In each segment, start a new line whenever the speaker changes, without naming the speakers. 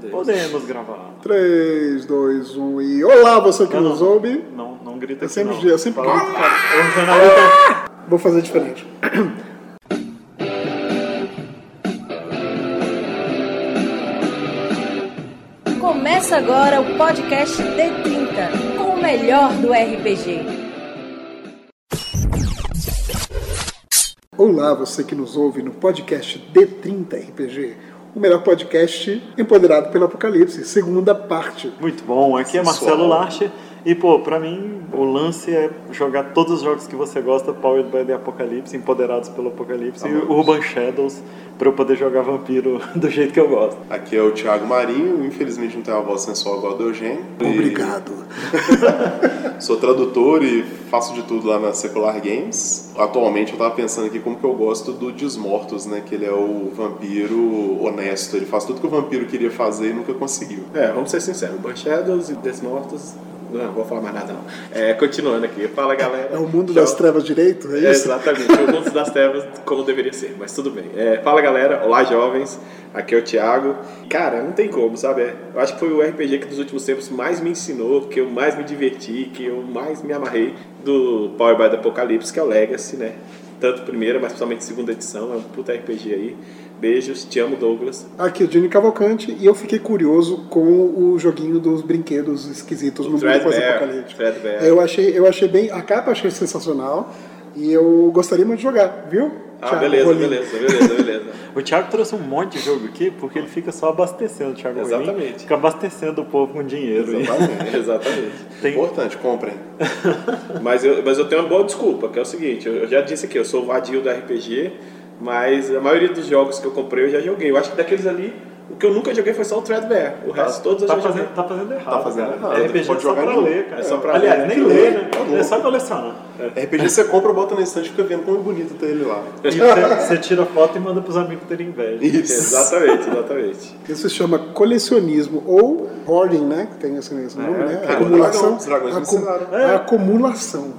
Podemos.
Podemos gravar.
3, 2, 1 e. Olá, você que
Não,
nos
não.
ouve.
Não, não grita
Eu sempre
não.
eu sempre
Fala,
grito.
cara, jornalista...
Vou fazer diferente.
Começa agora o podcast D30, com o melhor do RPG.
Olá, você que nos ouve no podcast D30 RPG, o melhor podcast empoderado pelo Apocalipse, segunda parte.
Muito bom, aqui é Marcelo Larcher. E, pô, pra mim, o lance é jogar todos os jogos que você gosta, Powered by the Apocalypse, empoderados pelo Apocalipse, e Urban Shadows, pra eu poder jogar vampiro do jeito que eu gosto.
Aqui é o Thiago Marinho, infelizmente não tenho a voz sensual igual a do Eugênio. E
Obrigado.
Sou tradutor e faço de tudo lá na Secular Games. Atualmente eu tava pensando aqui como que eu gosto do Desmortos, né? Que ele é o vampiro honesto. Ele faz tudo que o vampiro queria fazer e nunca conseguiu.
É, vamos ser sinceros. Burn Shadows e Desmortos. Não, vou falar mais nada não. É, continuando aqui. Fala galera.
É o mundo
Tchau.
das trevas direito, é
É,
isso?
exatamente, o mundo das trevas como deveria ser, mas tudo bem. É, fala galera, olá jovens, aqui é o Thiago. Cara, não tem como, sabe? É, Eu acho que foi o RPG que dos últimos tempos mais me ensinou, que eu mais me diverti, que eu mais me amarrei do Power by the Apocalypse, que é o Legacy, né? Tanto primeira, mas principalmente segunda edição, é um puta RPG aí. Beijos, te amo, Douglas.
Aqui o Johnny Cavalcante e eu fiquei curioso com o joguinho dos brinquedos esquisitos no mundo pós-apocalíptico. Eu achei, eu achei bem. A capa achei sensacional e eu gostaria muito de jogar, viu?
Ah,
Thiago
beleza,
Rolim?
beleza, beleza, beleza.
O Thiago trouxe um monte de jogo aqui, porque ele fica só abastecendo, o Thiago Rolim.
Exatamente.
Fica abastecendo o povo com dinheiro.
Exatamente.
Exatamente.
Tem-
Importante, comprem.
Mas eu, mas eu tenho uma boa desculpa, que é o seguinte, eu eu já disse aqui, eu sou o vadio do RPG, mas a maioria dos jogos que eu comprei eu já joguei. Eu acho que daqueles ali, o que eu nunca joguei foi só o Threadbare. O resto todos eu
Tá
joguei.
fazendo, tá fazendo errado.
Tá fazendo errado.
RPG
Pode
é só
jogar
pra ler, cara.
É só pra
Aliás,
ler,
nem
né?
ler, né?
Tá
É só colecionar.
RPG você compra, bota na estante e fica vendo como é bonito ter ele lá.
E você, você tira foto e manda pros amigos terem inveja.
Isso.
Exatamente, exatamente.
Isso se chama colecionismo ou hoarding, né? Que tem esse, esse nome, né?
é,
Acumulação.
os dragões me
Acu-
ensinaram.
a acumulação.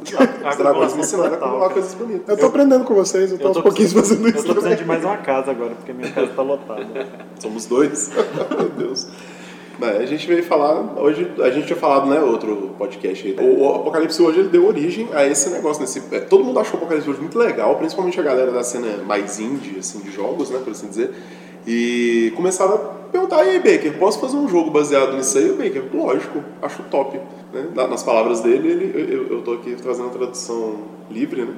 Os dragões me ensinaram a acumular coisas bonitas.
Eu tô aprendendo com vocês, eu tô
Eu
aos
tô
pouquinhos
precisando-
fazendo
Eu
isso.
tô precisando de mais uma casa agora, porque minha casa tá lotada.
Somos dois. Meu Deus. Mas a gente veio falar, hoje a gente tinha falado, né, outro podcast aí. O, o Apocalipse hoje ele deu origem a esse negócio, nesse, é, todo mundo achou o Apocalipse hoje muito legal, principalmente a galera da cena mais indie, assim, de jogos, né, por assim dizer. E começaram a perguntar, e aí, Baker, posso fazer um jogo baseado nisso aí? O Baker, lógico, acho top. Né? Na- Nas palavras dele, ele, eu- eu tô aqui trazendo a tradução livre, né?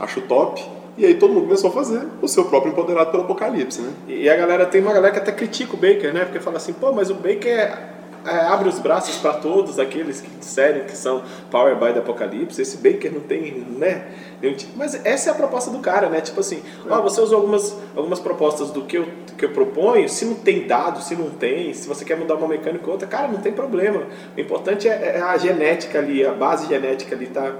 Acho top. E aí todo mundo começou a fazer o seu próprio empoderado pelo Apocalipse, né?
E a galera, tem uma galera que até critica o Baker, né? Porque fala assim, pô, mas o Baker é, é, abre os braços para todos aqueles que disserem que são Power by the Apocalipse. Esse Baker não tem, né? Mas essa é a proposta do cara, né? Tipo assim, ó, você usou algumas, algumas propostas do que eu, que eu proponho, se não tem dado, se não tem, se você quer mudar uma mecânica ou outra, cara, não tem problema. O importante é, é a genética ali, a base genética ali tá,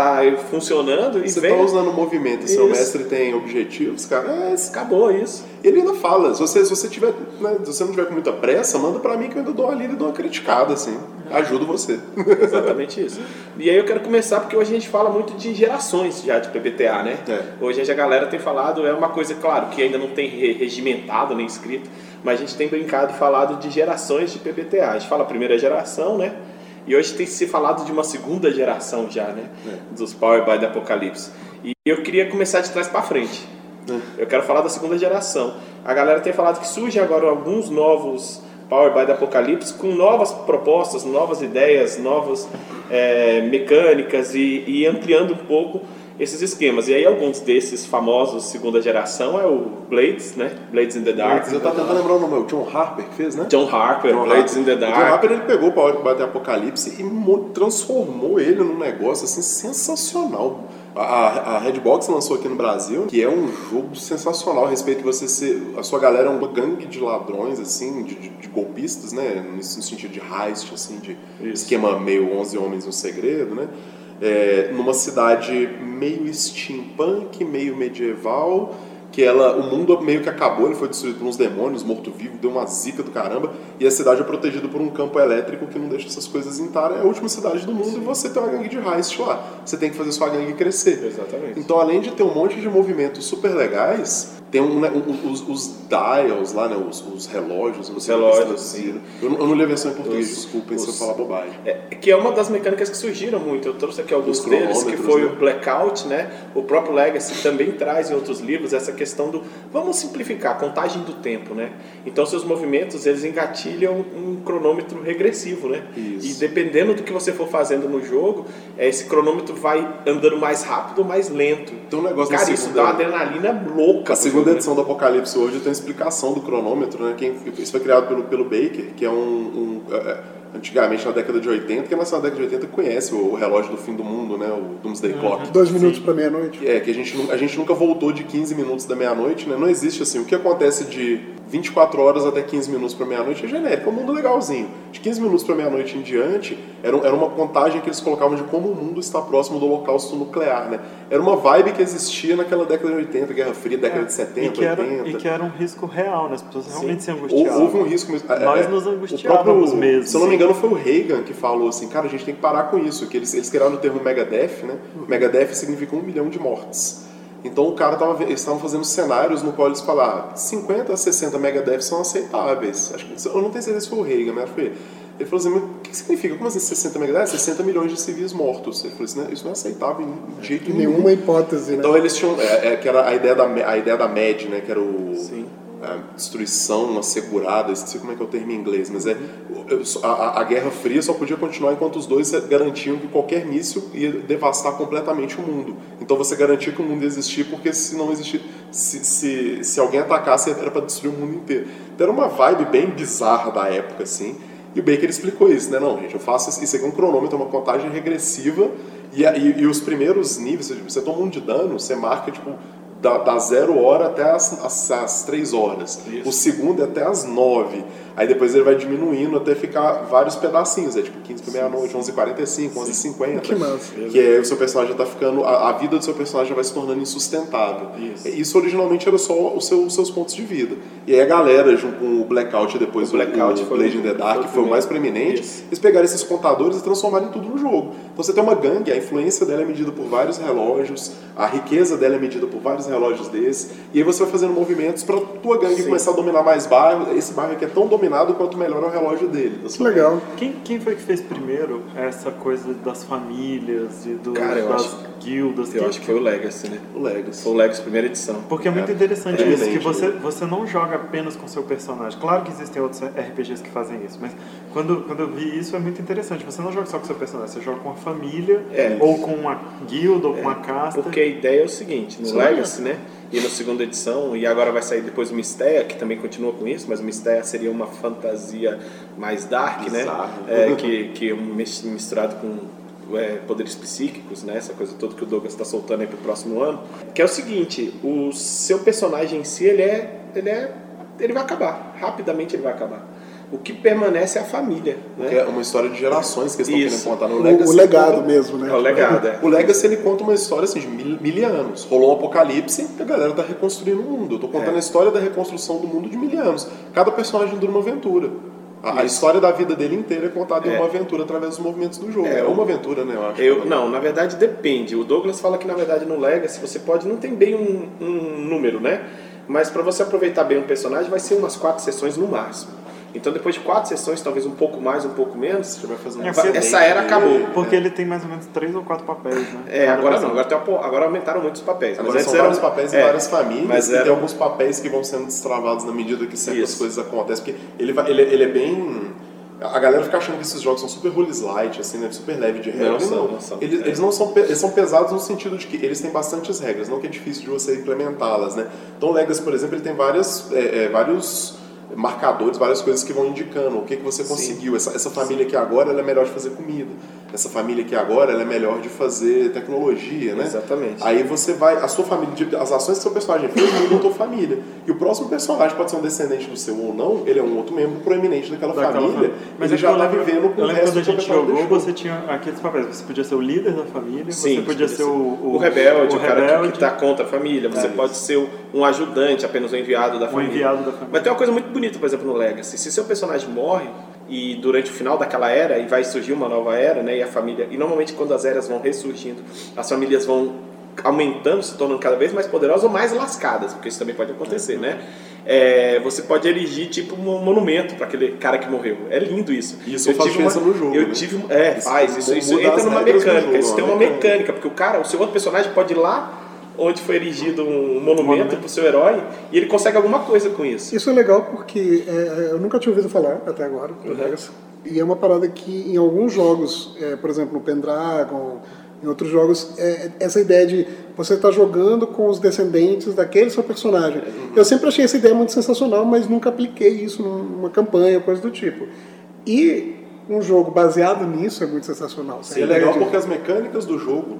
tá funcionando e
Você
vem.
tá usando o movimento, seu
Isso.
mestre tem objetivos, cara. É,
Acabou isso.
ele ainda fala, se você, se você tiver, né, se você não tiver com muita pressa, manda pra mim que eu ainda dou uma lida e dou uma criticada, assim. Ajudo você.
Exatamente isso. E aí eu quero começar porque hoje a gente fala muito de gerações já de PBTA, né?
É.
Hoje a galera tem falado, é uma coisa, claro, que ainda não tem re- regimentado nem escrito, mas a gente tem brincado e falado de gerações de PBTA. A gente fala a primeira geração, né? E hoje tem se falado de uma segunda geração já, né? Dos Power by the Apocalypse. E eu queria começar de trás para frente. Eu quero falar da segunda geração. A galera tem falado que surgem agora alguns novos Power by the Apocalypse com novas propostas, novas ideias, novas é, mecânicas e, e ampliando um pouco esses esquemas. E aí alguns desses famosos segunda geração é o Blades, né? Blades in the Dark.
Você tá tentando lembrar o nome, o John Harper que fez, né?
John Harper,
John
Blades
Harper.
in the
O John
Dark.
Harper ele pegou Power Bater Apocalipse e mo- transformou ele num negócio assim sensacional. A, a- Redbox lançou aqui no Brasil, que é um jogo sensacional a respeito de você ser. A sua galera é uma gangue de ladrões, assim, de, de- de golpistas, né? No sentido de heist, assim, de esquema meio 11 Homens no Segredo, né? É, numa cidade meio steampunk, meio medieval, que ela, o mundo meio que acabou, ele foi destruído por uns demônios, morto-vivo, deu uma zica do caramba, e a cidade é protegida por um campo elétrico que não deixa essas coisas entrar. É a última cidade do mundo Sim. e você tem uma gangue de Heist lá. Você tem que fazer sua gangue crescer.
Exatamente.
Então, além de ter um monte de movimentos super legais, tem um, né, os, os, dials lá, né, os, os relógios.
Os relógios,
eu, eu, não li a versão em português, os, desculpem se eu falar bobagem.
É, que é uma das mecânicas que surgiram muito. Eu trouxe aqui alguns deles, que foi né? o Blackout, né? O próprio Legacy também traz em outros livros essa questão do... Vamos simplificar, contagem do tempo, né? Então, seus movimentos, eles engatilham um cronômetro regressivo, né?
Isso.
E dependendo do que você for fazendo no jogo, é, esse cronômetro vai andando mais rápido ou mais lento.
Tem um negócio
Cara, isso dá uma adrenalina louca.
A segunda edição do Apocalipse hoje tem explicação do cronômetro, né? Quem, isso foi criado pelo, pelo Baker, que é um, um é, é antigamente na década de 80, que nasceu na década de 80 conhece o, relógio do fim do mundo, né? O Doomsday uhum. Clock.
Dois minutos para meia-noite.
É, que a gente, a gente nunca voltou de 15 minutos da meia-noite, né? Não existe assim. O que acontece de 24 horas até 15 minutos para meia-noite é genérico, é um mundo legalzinho. De 15 minutos para meia-noite em diante, era, era uma contagem que eles colocavam de como o mundo está próximo do holocausto nuclear, né? Era uma vibe que existia naquela década de 80, Guerra Fria, década é, de 70,
e que
80.
Era, e que era um risco real, né? As pessoas realmente se angustiavam.
Houve um risco mesmo.
Nós é, nos angustiávamos mesmo.
Se eu não me engano, foi o Reagan que falou assim, cara, a gente tem que parar com isso, que eles, eles criaram o termo Megadeth, né? Uhum. Megadeth significa um milhão de mortes. Então o cara tava, eles estavam fazendo cenários no qual eles falaram 50 a 60 megadeths são aceitáveis. Acho que, eu não tenho certeza se foi o Reagan, mas foi ele falou assim, o que significa? Como assim 60 megadeths? 60 milhões de civis mortos. Ele falou assim, isso não é aceitável de jeito
nenhum. Nenhuma hipótese,
né? Então eles tinham, é, é, que era a ideia da, a ideia da MED, né, que era o...
Sim
a destruição assegurada, esqueci como é que é o termo em inglês, mas é a, a, Guerra Fria só podia continuar enquanto os dois garantiam que qualquer míssil ia devastar completamente o mundo. Então você garantia que o mundo ia existir, porque se não existir, se, se, se alguém atacasse era para destruir o mundo inteiro. Então era uma vibe bem bizarra da época, assim. E o Baker explicou isso, né? Não, gente, eu faço isso aqui é um cronômetro, uma contagem regressiva, e, e, e os primeiros níveis, você toma um de dano, você marca, tipo, da, da zero hora até as, as, as três horas. Isso. O segundo é até as nove. Aí depois ele vai diminuindo até ficar vários pedacinhos. É tipo 15 para meia-noite, 11h45, 11h50.
Que massa.
Que é, o seu personagem está ficando. A, a, vida do seu personagem vai se tornando insustentável.
Isso,
Isso originalmente era só os seu, seus pontos de vida. E aí a galera, junto com o Blackout depois o, Blackout o, o Blade in the Dark, que foi o mais preeminente, Isso. eles pegaram esses contadores e transformaram tudo no jogo. Então você tem uma gangue, a influência dela é medida por vários relógios, a riqueza dela é medida por vários relógios desses, e aí você vai fazendo movimentos para tua gangue Sim. começar a dominar mais bairro. Esse bairro aqui é tão quanto melhor é o relógio dele.
Legal.
Quem, quem foi que fez primeiro essa coisa das famílias e do,
Cara,
das
acho,
guildas?
Eu acho que foi o Legacy, né?
O Legacy.
Foi o Legacy, primeira edição.
Porque é muito interessante é, isso, que você, né? você não joga apenas com seu personagem. Claro que existem outros RPGs que fazem isso, mas quando, quando eu vi isso é muito interessante. Você não joga só com seu personagem, você joga com a família,
é,
ou com uma guilda, ou com uma é, casta.
Porque a ideia é o seguinte, no Sim, Legacy, né? E na segunda edição, e agora vai sair depois o Mistéia, que também continua com isso, mas o Mistéia seria uma fantasia mais dark, né?
Bizarro.
né? É, que, que é misturado com é, poderes psíquicos, né? Essa coisa toda que o Douglas está soltando aí pro próximo ano. Que é o seguinte, o seu personagem em si, ele é, ele é, ele vai acabar. Rapidamente ele vai acabar o que permanece é a família. Né?
É uma história de gerações que eles estão querendo contar no
Legacy. O, legado conta... mesmo, né?
É o legado, é.
O Legacy ele conta uma história assim, de mil, mil anos. Rolou um apocalipse e a galera tá reconstruindo o mundo. Eu tô contando é. a história da reconstrução do mundo de mil anos. Cada personagem dura uma aventura. A, a, história da vida dele inteira é contada é. em uma aventura através dos movimentos do jogo. É, é uma aventura, né? Eu acho.
Eu, não, na verdade depende. O Douglas fala que na verdade no Legacy você pode. Não tem bem um, um número, né? Mas para você aproveitar bem um personagem vai ser umas quatro sessões no máximo. Então, depois de quatro sessões, talvez um pouco mais, um pouco menos, você vai fazer um é, essa era acabou.
Porque ele tem mais ou menos três ou quatro papéis, né?
É, agora não, agora, tem, agora aumentaram muitos papéis.
Agora mas são vários eram, papéis é, em várias famílias mas e era... tem alguns papéis que vão sendo destravados na medida que certas Isso. coisas acontecem. Porque ele, vai, ele, ele é bem a galera fica achando que esses jogos são super rules light, assim, né? Super leve de regras.
Não, não. não são.
Eles, é. eles, não são, eles são pesados no sentido de que eles têm bastantes regras, não que é difícil de você implementá-las, né? Então o Legacy, por exemplo, ele tem várias, é, é, vários marcadores, várias coisas que vão indicando o que, que você conseguiu. Essa, essa família aqui agora ela é melhor de fazer comida. Essa família aqui agora ela é melhor de fazer tecnologia, né?
Exatamente.
Aí você vai, a sua família, as ações que seu personagem fez mudam a tua família. E o próximo personagem pode ser um descendente do seu ou não, ele é um outro membro proeminente daquela,
Daquela
família.
família.
Mas
é
ele
que
já está
lembro-
vivendo com o resto
quando a
do seu
gente
personagem
jogou,
deixou.
você tinha aqueles papéis. Você podia ser o líder da família,
Sim,
você podia ser o, o,
o rebelde, o,
o
cara que-
rebelde,
que está contra a família. Você
É
pode ser um ajudante, apenas um enviado da
o
família.
enviado da família.
Mas tem uma coisa muito bonita, por exemplo, no Legacy. Se seu personagem morre e durante o final daquela era e vai surgir uma nova era, né? E a família e normalmente quando as eras vão ressurgindo, as famílias vão aumentando, se tornando cada vez mais poderosas ou mais lascadas, porque isso também pode acontecer, né? É, você pode erigir tipo um monumento para aquele cara que morreu. É lindo isso.
Isso
eu
faz
tive uma,
no jogo,
Eu
né?
tive, é,
Isso
faz isso. Isso entra numa mecânica.
jogo,
Isso tem
uma
uma
mecânica.
mecânica, porque o cara, o seu outro personagem pode ir lá onde foi erigido um monumento
monumento.
pro seu herói e ele consegue alguma coisa com isso.
Isso é legal porque é, eu nunca tinha ouvido falar até agora do Legacy. E é uma parada que em alguns jogos, é, por exemplo no Pendragon, em outros jogos, é, essa ideia de você estar jogando com os descendentes daquele seu personagem. Eu sempre achei essa ideia muito sensacional, mas nunca apliquei isso numa campanha, coisa do tipo. E um jogo baseado nisso é muito sensacional.
E é legal porque as mecânicas do jogo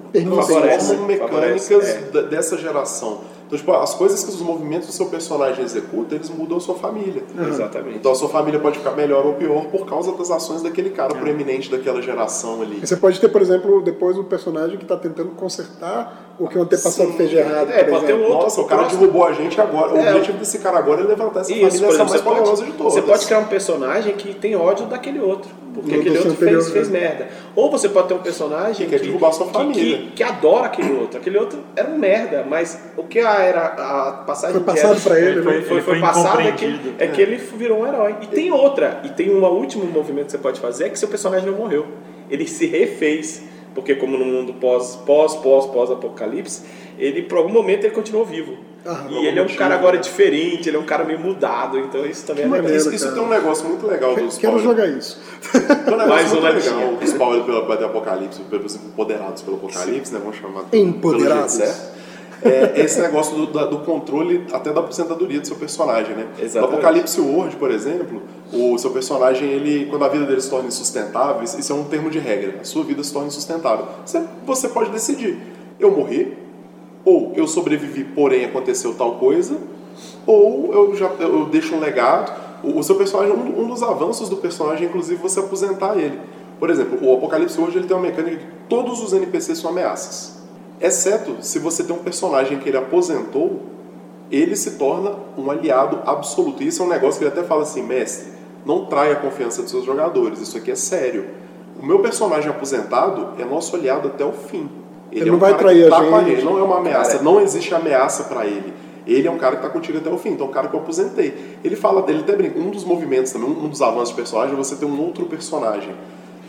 isso.
mecânicas
é.
dessa geração. Então, tipo, as coisas que os movimentos do seu personagem executa, eles mudam a sua família.
Exatamente.
Então a sua família pode ficar melhor ou pior por causa das ações daquele cara proeminente daquela geração ali.
E você pode ter, por exemplo, depois um personagem que está tentando consertar o que o antepassado fez de errado.
É, pode ter
exemplo.
um outro-
Nossa, o cara
próximo-
derrubou a gente agora. O
É,
objetivo desse cara agora é levantar essa
Isso,
família,
por
essa
exemplo,
mais
você pode,
poderosa de todas.
você pode criar um personagem que tem ódio daquele outro, porque aquele outro fez, fez
né?
merda. Ou você pode ter um personagem
Que quer derrubar sua
que-
família.
Que, que adora aquele outro. Aquele outro era um merda, mas o que a, era a passagem
Foi
de
passado pra ele,
foi,
né?
foi,
Ele
foi
foi
passado é que, é que ele virou um herói. E tem outra, e tem um último movimento que você pode fazer, é que seu personagem não morreu. Ele se refez. Porque como no mundo pós, pós, pós, pós apocalipse, ele por algum momento ele continuou vivo.
Ah,
e ele é um cara agora diferente, ele é um cara meio mudado, então isso também
Que
é legal.
maneiro.
Isso, isso
cara.
tem um negócio muito legal dos
Quero
Power-
jogar isso.
Tem um negócio
Mais
muito legal dos Power pelo pelo Apocalipse, por exemplo, empoderados pelo Apocalipse, né? Vamos chamar
Empoderados.
pelo jeito certo. É esse negócio do, da- do controle até da aposentadoria do seu personagem, né? No
Exatamente.
Apocalipse World, por exemplo, o seu personagem, ele, quando a vida dele se torna insustentável, isso isso é um termo de regra, a sua vida se torna insustentável. Você, você pode decidir, eu morri, ou eu sobrevivi, porém aconteceu tal coisa, ou eu já eu deixo um legado. O, o seu personagem, um, um dos avanços do personagem, é, inclusive, você aposentar ele. Por exemplo, o Apocalipse hoje ele tem uma mecânica que todos os NPCs são ameaças. Exceto se você tem um personagem que ele aposentou, ele se torna um aliado absoluto. E isso é um negócio que ele até fala assim, mestre, não trai a confiança dos seus jogadores, isso aqui é sério. O meu personagem aposentado é nosso aliado até o fim.
Ele
é
não
um
vai
cara
trair
que
a
tá com
gente.
gente, não é uma ameaça,
Cara,
não existe ameaça pra ele. Ele é um cara que tá contigo até o fim, então é um cara que eu aposentei. Ele fala, ele até brinca, um dos movimentos também, um dos avanços de personagem é você ter um outro personagem.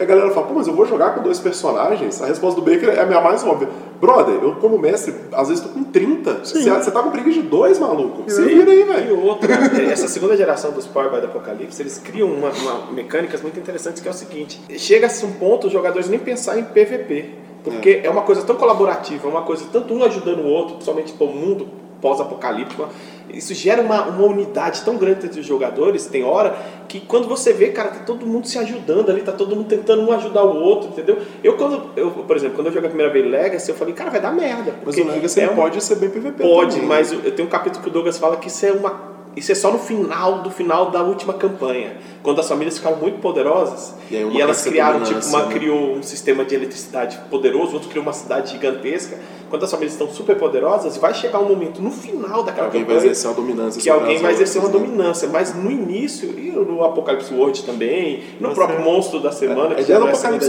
E a galera fala, pô, mas eu vou jogar com dois personagens? A resposta do Baker é a minha mais óbvia. Brother, eu como mestre, às vezes tô com 30. Você, você tá com briga de dois, maluco. Se vira aí,
E
velho.
outra, essa segunda geração dos Power by the Apocalypse, eles criam uma, uma mecânicas muito interessantes que é o seguinte: chega-se um ponto os jogadores nem pensar em PVP, porque é. uma coisa tão colaborativa, é uma coisa tanto um ajudando o outro, principalmente para o mundo pós-apocalíptico. Isso gera uma, uma unidade tão grande entre os jogadores, tem hora, que quando você vê, cara, tá todo mundo se ajudando ali, tá todo mundo tentando um ajudar o outro, entendeu? Eu, quando, eu, por exemplo, quando eu joguei a primeira vez Legacy, eu falei, cara, vai dar merda.
Mas
porque
o Legacy
é um-
pode ser bem PVP
Pode,
também.
mas eu eu tenho um capítulo que o Douglas fala que isso é uma. Isso é só no final do final da última campanha, quando as famílias ficaram muito poderosas
E uma
e elas criaram tipo uma
né?
criou um sistema de eletricidade poderoso, outro criou uma cidade gigantesca. Quando as famílias estão super poderosas, vai chegar um momento no final daquela
Alguém vai
campanha
exercer uma dominância
que alguém vai exercer uma
outras, né?
dominância, mas no início e no Apocalipse World também, no
Você-
próprio monstro da semana,
A
que é segunda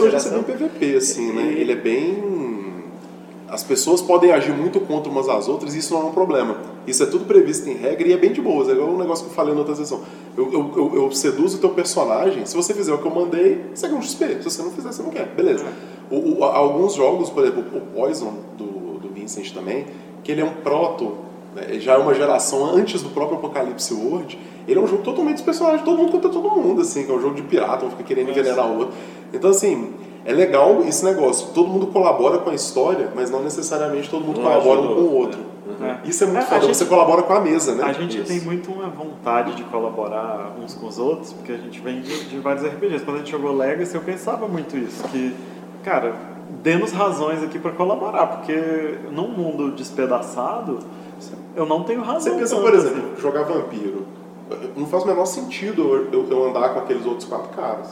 hoje é ser bem
geração.
PVP, assim, né? Ele é bem. As pessoas podem agir muito contra umas às outras e isso não é um problema. Isso é tudo previsto em regra e é bem de boas. É igual um negócio que eu falei na outra sessão. Eu, eu, eu, eu seduzo o teu personagem, se você fizer o que eu mandei, você ganha um XP. Se você não fizer, você não quer. Beleza. O, o- alguns jogos, por exemplo, o Poison do, do Vincent também, que ele é um proto, né? já é uma geração antes do próprio Apocalipse World, ele é um jogo totalmente dos personagens, todo mundo contra todo mundo, assim, que é um jogo de pirata, um fica querendo envenenar o outro. Então, assim, É legal esse negócio. Todo mundo colabora com a história, mas não necessariamente todo mundo
Um
colabora um com
o outro.
É.
Isso é muito
É,
foda.
gente-
Você colabora com a mesa, né?
A gente
Isso.
tem muito uma vontade de colaborar uns com os outros, porque a gente vem de, de vários RPGs. Quando a gente jogou Legacy, eu pensava muito isso, que, cara, dê-nos razões aqui pra colaborar, porque num mundo despedaçado, eu não tenho razão.
Você pensa, por
assim.
exemplo, jogar vampiro. Não faz o menor sentido eu- eu andar com aqueles outros quatro caras.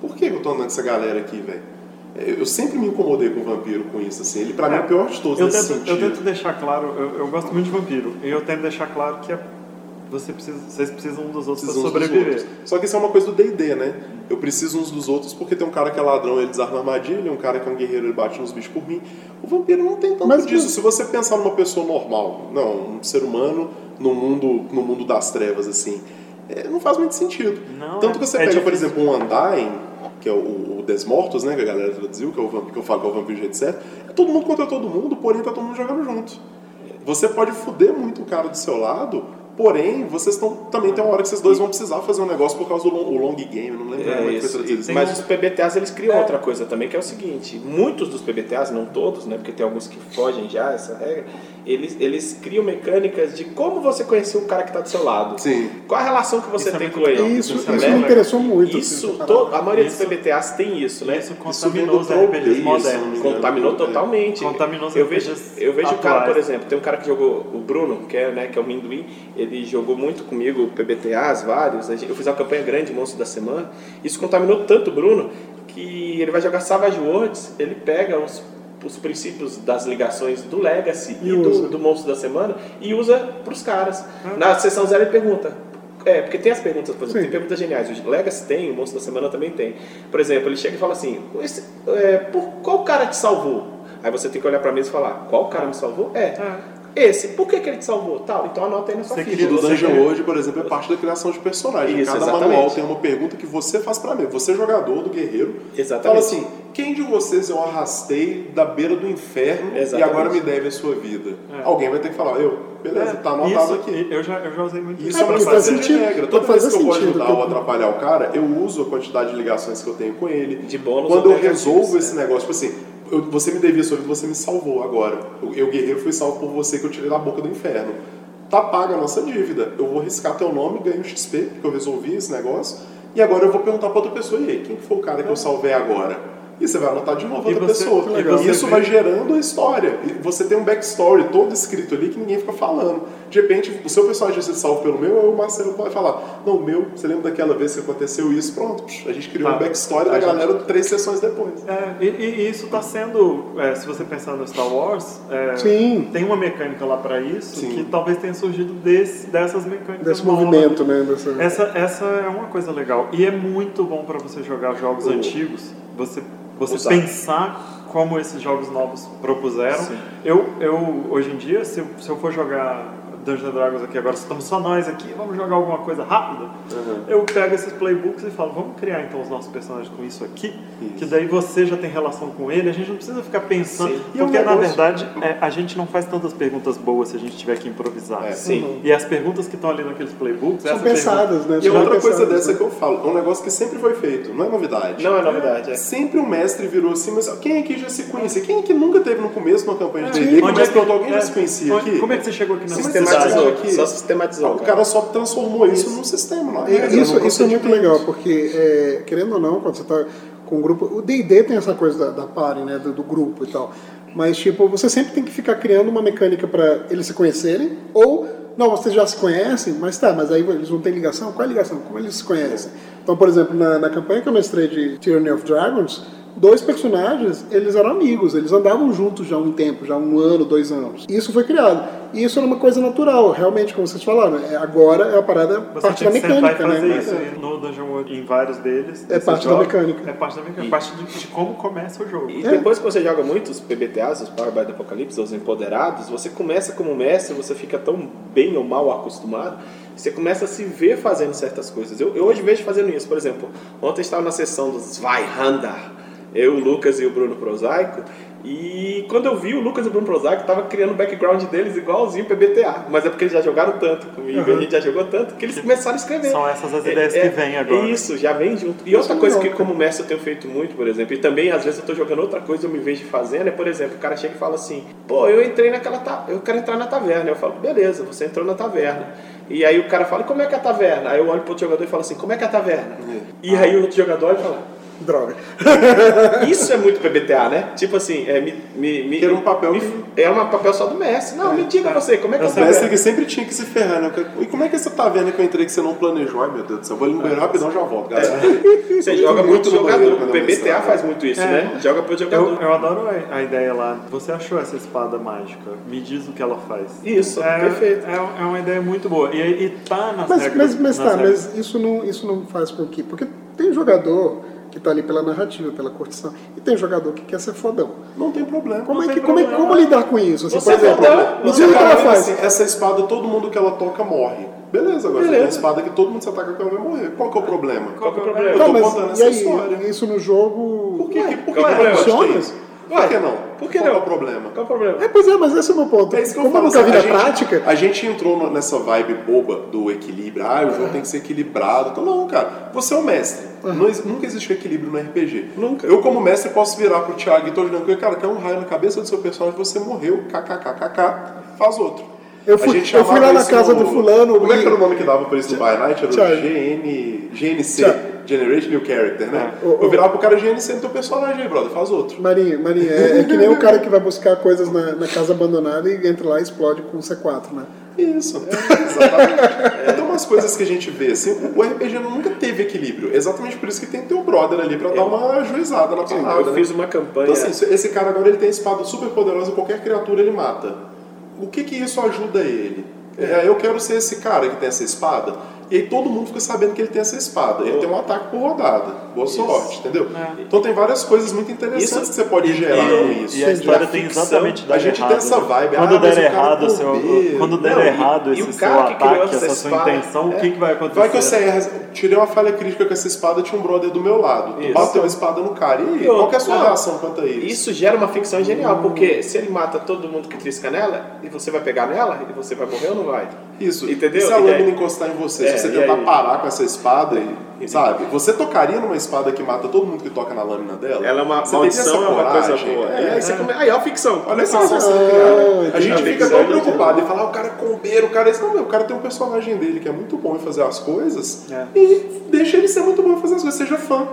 Por que eu tô andando com essa galera aqui, velho? É, Eu sempre me incomodei com o vampiro com isso, assim. Ele pra mim é o pior de todos
Eu
nesse
tento, eu
sentido.
tento deixar claro, eu, eu gosto muito de vampiro, e eu tento deixar claro que é- você precisa, vocês precisam um dos outros para
dos
sobreviver.
outros. Só que isso é uma coisa do D&D, né? Eu preciso uns dos outros porque tem um cara que é ladrão, ele desarma armadilha, um cara que é um guerreiro, ele bate nos bichos por mim. O vampiro não tem tanto
Mas-
disso. Se você pensar numa pessoa normal, não, um ser humano no mundo, no mundo das trevas, assim, é, não faz muito sentido.
Não,
Tanto
é-
que você
é
pega, por
difícil.
exemplo, um Undying, que é o, o Desmortos, né, que a galera traduziu, que é o que eu falo que é o vampiro certo, é todo mundo contra todo mundo, porém tá todo mundo jogando junto. Você pode fuder muito o cara do seu lado, porém, vocês estão. Também tem uma hora que vocês dois vão precisar fazer um negócio por causa do long, o long game, eu não lembro como
É
é que foi
isso.
traduzido isso.
Mas
um-
os PBTAs eles criam
É.
outra coisa também, que é o seguinte: muitos dos PBTAs, não todos, né? Porque tem alguns que fogem já essa regra. Eles, eles criam mecânicas de como você conhecer o cara que está do seu lado.
Sim.
Qual a relação que você
Isso é
tem
muito
com ele?
Isso,
Isso é
isso me interessou muito.
Isso,
assim,
to- a maioria
Isso-
dos PBTAs tem isso, né?
Isso
Isso
contaminou os
vem do
RPGs modernos.
Engano.
Contaminou
É.
totalmente.
Contaminou os
eu vejo,
RPGs
eu vejo o cara, por exemplo, tem um cara que jogou, o Bruno, que é, né, que é o Minduim, ele jogou muito comigo PBTAs, vários. Eu fiz uma campanha grande, Monstro da Semana. Isso contaminou tanto o Bruno que ele vai jogar Savage Worlds, ele pega os, os princípios das ligações do Legacy e,
E
do, do Monstro da Semana e usa pros caras. Na sessão zero ele pergunta. É, porque tem as perguntas, por exemplo,
Sim.
tem perguntas geniais. O Legacy tem, o Monstro da Semana também tem. Por exemplo, ele chega e fala assim: "Esse- é, por, qual cara te salvou? Aí você tem que olhar pra mesa e falar: qual cara me salvou? É. Esse, por que, que ele te salvou? Tal, então anota aí na sua
Você
ficha.
queria-
O
Você
Dungeon
quer-
World, por exemplo, é parte da criação de personagem.
Isso,
Cada
exatamente.
manual tem uma pergunta que você faz pra mim. Você, jogador do guerreiro,
Exatamente.
fala assim: quem de vocês eu arrastei da beira do inferno e
Exatamente.
agora me deve a sua vida?
É.
Alguém vai ter que falar: eu, beleza,
É,
tá anotado
isso,
aqui.
Eu já, eu já usei muito
Isso
É,
é, uma
porque faz
estratégia de
sentido.
regra.
Não
Toda vez que eu vou ajudar
eu-
ou atrapalhar o cara, eu uso a quantidade de ligações que eu tenho com ele.
De bônus
Quando eu resolvo
é.
esse negócio, tipo assim, eu- você me devia sua vida, você me salvou agora. Eu, eu, guerreiro, fui salvo por você que eu tirei da boca do inferno. Tá paga a nossa dívida. Eu vou riscar teu nome, ganho XP, porque eu resolvi esse negócio. E agora eu vou perguntar pra outra pessoa, e aí, quem que foi o cara que eu salvei agora? E você vai anotar de novo
E
outra
você-
pessoa.
legal.
E isso vai
vê-
gerando a história. E você tem um backstory todo escrito ali que ninguém fica falando. De repente, o seu personagem ser salvo pelo meu, aí o Marcelo vai falar: Não, meu, você lembra daquela vez que aconteceu isso? Pronto, a gente criou
Tá.
um backstory
A
da
gente-
galera três sessões depois.
É, e, e- isso está sendo, é, se você pensar no Star Wars, é,
Sim.
tem uma mecânica lá para isso
Sim.
que talvez tenha surgido desse, dessas mecânicas.
Desse movimento, né? Dessa...
Essa, essa é uma coisa legal. E é muito bom para você jogar jogos
O-
antigos, você, você
Usar.
pensar como esses jogos novos propuseram.
Sim.
Eu, eu, hoje em dia, se se eu for jogar Dungeons Dragons aqui agora, estamos só nós aqui, vamos jogar alguma coisa rápida, eu pego esses playbooks e falo, vamos criar então os nossos personagens com isso aqui,
Isso.
que daí você já tem relação com ele, a gente não precisa ficar pensando.
Sim.
E é um
Porque, na verdade, é, a gente não faz tantas perguntas boas se a gente tiver que improvisar.
É.
Sim.
E as perguntas que estão ali naqueles playbooks...
São pensadas, né?
E outra coisa dessa
né?
que eu falo, é um negócio que sempre foi feito, não é novidade.
Não é novidade, é.
Sempre o mestre virou assim, mas quem aqui já se conhecia? Quem aqui nunca teve no começo uma campanha de D&D? que o
Onde é que-
perguntou, alguém já
é,
se conhecia
onde-
aqui?
Como é que você chegou aqui na cidade?
Sistematizou,
aqui.
só sistematizou.
O cara só transformou isso num sistema, não é?
Isso, isso é muito legal, porque, é, querendo ou não, quando você está com um grupo. O DD tem essa coisa da, da party, né? Do, do grupo e tal. Mas, tipo, você sempre tem que ficar criando uma mecânica para eles se conhecerem, ou. Não, vocês já se conhecem, mas tá, mas aí eles não têm ligação? Qual é a ligação? Como eles se conhecem? Então, por exemplo, na, na campanha que eu mestrei de Tyranny of Dragons, dois personagens, eles eram amigos, eles andavam juntos já há um tempo, já há um ano, dois anos. Isso foi criado. E isso era uma coisa natural, realmente, como vocês falaram. é- Agora é a parada,
Você
parte da mecânica,
fazer
né?
isso. E no Dungeon World, em vários deles.
É
desses
parte da mecânica.
É parte da mecânica.
E-
parte de, de como começa o jogo.
E
É.
depois que você joga muito os PBTAs, os Power by the Apocalypse, os empoderados, você começa como mestre, você fica tão bem ou mal acostumado, você começa a se ver fazendo certas coisas. Eu, eu hoje vejo fazendo isso, por exemplo, ontem estava na sessão dos Vaihanda, Eu, o Lucas e o Bruno Prosaico. E quando eu vi o Lucas e o Bruno Prosaico, tava criando o background deles igualzinho o PBTA. Mas é porque eles já jogaram tanto comigo, a gente já jogou tanto, que eles começaram a escrever.
São essas as
É,
ideias
é,
que vêm agora.
Isso, já vem junto. E outra coisa que, como mestre, eu tenho feito muito, por exemplo, e também às vezes eu tô jogando outra coisa e eu me vejo fazendo, é, por exemplo, o cara chega e fala assim: pô, eu entrei naquela. Ta... Eu quero entrar na taverna. Eu falo: beleza, você entrou na taverna. E aí o cara fala: como é que é a taverna? Aí eu olho pro outro jogador e falo assim: como é que é a taverna? E aí o outro jogador olha e fala:
Droga.
isso é muito PBTA, né? Tipo assim, é, me, me, me,
Que era um papel
me-
que-
É um papel só do mestre. Não, me diga você, como é que é
O mestre
taverna?
que sempre tinha que se ferrar, né? E como é que você tá vendo que eu entrei que você não planejou? Ai meu Deus do céu, vou ali no banheiro rapidão já volto, galera.
Você joga muito jogador. O
eu
PBTA faz muito isso,
É.
né? Joga pro
Eu,
jogador.
eu adoro a, ideia lá. Você achou essa espada mágica? Me diz o que ela faz.
Isso,
é,
perfeito.
É, é uma ideia muito boa. E, e tá nas
Mas,
regras.
mas, mas tá,
regras.
mas isso não, isso não faz com que. Porque tem jogador que tá ali pela narrativa, pela curtição, e tem jogador que quer ser fodão.
Não tem problema.
Como, é
tem
que, como, é, como lidar com isso? Assim,
Você
por exemplo,
é fodão,
me diz o que
Cara,
ela faz.
assim, essa espada, todo mundo que ela toca morre. Beleza, agora você
Beleza.
tem uma espada que todo mundo se ataca com ela vai morrer. Qual que é o problema?
Qual que é o problema?
Eu
Tá,
tô
mas
contando
e
essa
aí,
história.
isso no jogo.
Por que, que, por que, que
é
ter isso?
Ué,
Por que não?
Por que
Qual
não?
é o problema?
Qual o problema?
É, pois é, mas esse é o meu ponto.
É isso que eu
Como
falo.
eu nunca vi na
gente-
prática.
A gente entrou nessa vibe boba do equilíbrio. Ah, o jogo tem que ser equilibrado. Então, não, cara. Você é o mestre. Não ex- nunca existe equilíbrio no RPG.
Nunca.
Eu, como mestre, posso virar pro Thiago e tô com ele. Cara, caiu um raio na cabeça do seu personagem, você morreu. KKKKK. Faz outro.
Eu
A
fui-
gente
eu fui lá
chamava
na
isso
casa
no-
do fulano
Como é
e-
que era o nome que dava pra isso no By Night? Era o. GN, GNC.
Thiago.
Generation New Character, né?
É. O-
Eu virava pro cara GNC no teu personagem aí, brother. Faz outro.
Marinho, Marinho, é, é que nem o cara que vai buscar coisas na, na casa abandonada e entra lá e explode com um C4, né?
Isso, exatamente. Então, umas coisas que a gente vê, assim, o RPG nunca teve equilíbrio. Exatamente por isso que tem que ter um brother ali pra dar uma ajuizada na parada.
Eu
né?
fiz uma campanha.
Então, assim, esse cara agora ele tem espada super poderosa qualquer criatura ele mata. O que que isso ajuda ele? É, eu quero ser esse cara que tem essa espada. E aí todo mundo fica sabendo que ele tem essa espada. Ele tem um ataque por rodada. Boa sorte, entendeu?
É.
Então tem várias coisas muito interessantes
Isso-
que você pode gerar com isso.
E a história
a
tem
ficção,
exatamente
a gente
errado,
tem essa
né?
vibe,
Quando
ah,
der errado,
é
seu, quando der
Não, e-
errado
e
esse
o
seu
cara que criou
ataque,
essa
essa sua
espada,
intenção,
é.
o que, que vai acontecer?
Vai que eu sei, tirei uma falha crítica com essa espada, tinha um brother do meu lado. Tu
Isso.
bateu a espada no cara. E aí, qual que é a sua
não,
reação quanto a isso?
Isso gera uma ficção genial, porque se ele mata todo mundo que trisca nela, e você vai pegar nela, e você vai morrer ou não vai?
Isso.
Entendeu?
E se a
E
lâmina encostar em você,
É,
se você
e
tentar parar com essa espada, e, sabe? Você tocaria numa espada que mata todo mundo que toca na lâmina dela?
Ela é uma
Você
maldição,
essa
é uma coisa
coragem?
boa.
É,
e aí você come... Aí, ó, ficção.
Olha só,
a ser-
criar. A gente fica tão preocupado em falar, "Ah, o cara é combeiro, o cara é esse. Não, meu, o cara tem um personagem dele que é muito bom em fazer as coisas
É.
e deixa ele ser muito bom em fazer as coisas, seja fã.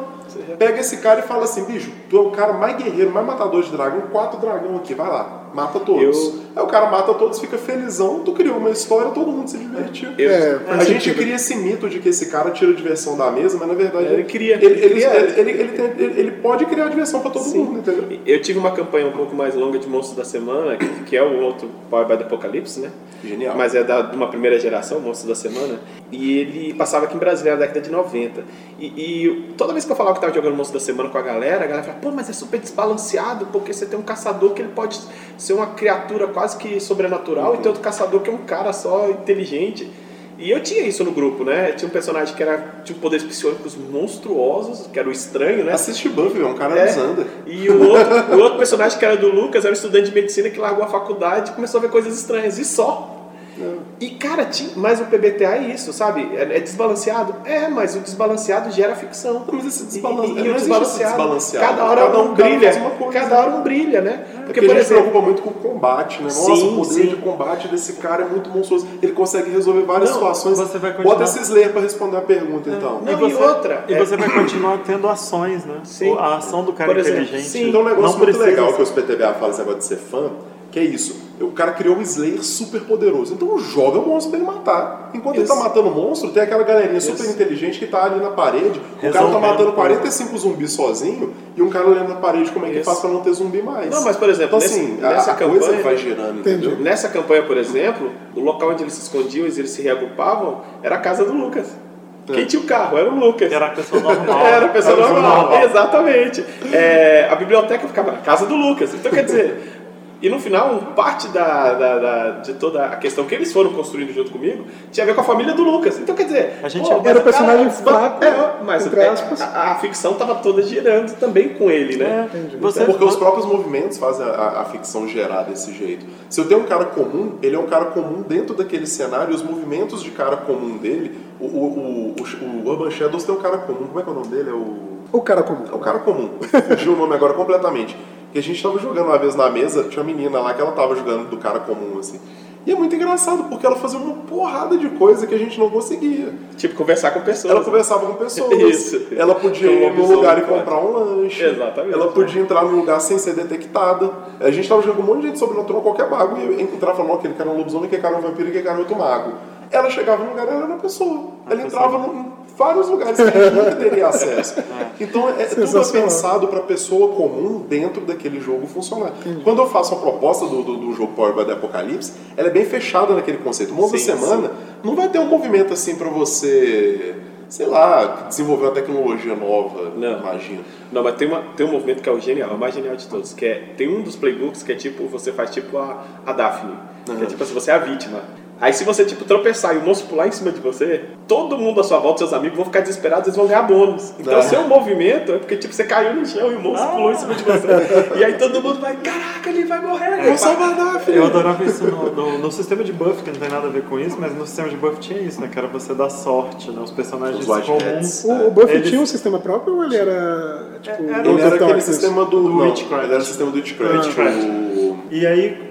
Pega esse cara e fala assim, bicho, tu é o cara mais guerreiro, mais matador de dragão, quatro dragão aqui, vai lá, mata todos.
Eu-
Aí o cara mata todos, fica felizão, tu criou uma história, todo mundo se divertiu.
Eu-
É, faz
A gente
sentido.
cria esse mito de que esse cara tira diversão da mesa, mas na verdade
Ele cria,
ele,
ele
ele,
cria.
ele, ele- ele tem- ele- ele pode criar diversão pra todo mundo, entendeu?
Eu tive uma campanha um pouco mais longa de Monstros da Semana, que, que é o outro Power by the Apocalipse, né?
Genial.
Mas é da, de uma primeira geração, Monstros da Semana. E ele passava aqui em Brasília na década de 90. E, e toda vez que eu falava que estava jogando Monstros da Semana com a galera, a galera falava, pô, mas é super desbalanceado, porque você tem um caçador que ele pode ser uma criatura quase que sobrenatural, e tem outro caçador que é um cara só inteligente. E eu tinha isso no grupo, né? Tinha um personagem que era, tinha poderes psionicos monstruosos, que era o estranho, né?
Assiste Buffy, é um cara
É.
Alexander.
E o outro, o outro personagem que era do Lucas era um estudante de medicina que largou a faculdade e começou a ver coisas estranhas. E só. E, cara, mas o PBTA é isso, sabe? É, é desbalanceado? É, mas o desbalanceado gera ficção.
Mas esse
E,
desbalance-
e- e
não
o
existe
desbalanceado,
esse desbalanceado.
cada hora
Cada
um
um- cada
brilha.
coisa,
cada
né?
hora um brilha, né?
Porque,
Porque,
a gente se preocupa muito com o combate, né? Nossa,
Sim,
o poder
sim.
de combate desse cara é muito monstruoso. Ele consegue resolver várias
Não,
situações.
você vai continuar-
Bota esse Slayer pra responder a pergunta, então.
Não, e outra,
E
é-
você vai continuar tendo ações, né?
Sim.
A ação do cara
Por exemplo,
inteligente.
sim.
Então, um negócio
não
muito
precisa
legal que os PTBA falam esse negócio de ser fã, que é isso. O cara criou um Slayer super poderoso. Então joga o monstro pra ele matar. Enquanto ele
Isso.
tá matando o monstro, tem aquela galerinha super inteligente que tá ali na parede. O cara tá matando
coisa.
45 zumbis sozinho e um cara olhando na parede como é que
Isso.
faz pra não ter zumbi mais.
Não, mas, por exemplo,
então,
nesse-
assim,
nessa
a, a coisa
campanha-
vai girando,
Entendi.
entendeu?
nessa campanha, por exemplo, o local onde eles se escondiam e eles se reagrupavam era a casa do Lucas. Quem tinha o carro? Era o Lucas.
Era a pessoa normal.
Era a pessoa
Era a pessoa
normal,
normal.
exatamente. É, a biblioteca ficava na casa do Lucas. Então, quer dizer, E no final, parte da, da, da, de toda a questão que eles foram construindo junto comigo tinha a ver com a família do Lucas. Então, quer dizer,
A gente
pô,
era
mas
personagem
cara,
fraco,
É, mas
entre
é,
aspas.
a, a ficção tava toda girando também com ele, né?
É, você,
Porque os próprios movimentos fazem a, a- ficção gerar desse jeito. Se eu tenho um cara comum, ele é um cara comum dentro daquele cenário, e os movimentos de cara comum dele, o, o, o, o, o Urban Shadows tem um cara comum, como é que é o nome dele? É o.
O cara comum.
É o cara comum. Fugiu o nome agora completamente. Que a gente tava jogando uma vez na mesa, tinha uma menina lá que ela tava jogando do cara comum, assim. E é muito engraçado, porque ela fazia uma porrada de coisa que a gente não conseguia.
Tipo, conversar com pessoas.
Ela conversava com pessoas.
Isso.
Ela podia ir num lugar e comprar um lanche.
Exatamente.
Ela podia entrar num lugar sem ser detectada. A gente tava jogando um monte de gente sobrenatural, qualquer mago, e entrava falando, aquele cara é um lobisomem, aquele cara é um vampiro, aquele cara é outro mago. Ela chegava num lugar, ela era uma pessoa. Ela entrava num- vários lugares que a gente nunca teria acesso. Então é, tudo é pensado para pessoa comum dentro daquele jogo funcionar. Quando eu faço a proposta do, do, do jogo Power by the Apocalipse, ela é bem fechada naquele conceito. Uma vez
Sim,
semana não vai ter um movimento assim para você, sei lá, desenvolver uma tecnologia nova,
Não.
imagino.
Não, mas tem, uma, tem um movimento que é o genial, é o mais genial de todos, que é, tem um dos playbooks que é tipo, você faz tipo a, a Daphne, que é
Uhum.
tipo assim, você é a vítima. Aí se você tipo tropeçar e o monstro pular em cima de você, todo mundo à sua volta, seus amigos vão ficar desesperados, eles vão ganhar bônus. Então
Ah.
o seu movimento é porque tipo você caiu no chão e o monstro pulou em cima de você. e aí todo mundo vai, caraca, ele vai morrer.
Vou salvar a Daphne!
Eu adorava isso no, no- no sistema de buff, que não tem nada a ver com isso, mas no sistema de buff tinha isso, né? Que era você dar sorte, né? Os personagens
Os white
comuns.
hats.
O, o Buffy
Eles-
tinha um sistema próprio ou ele era tipo.
Era-
World
Ele era aquele sistema do.
Do Witchcraft.
Ele era o sistema do Witchcraft.
Witchcraft.
O-
E aí,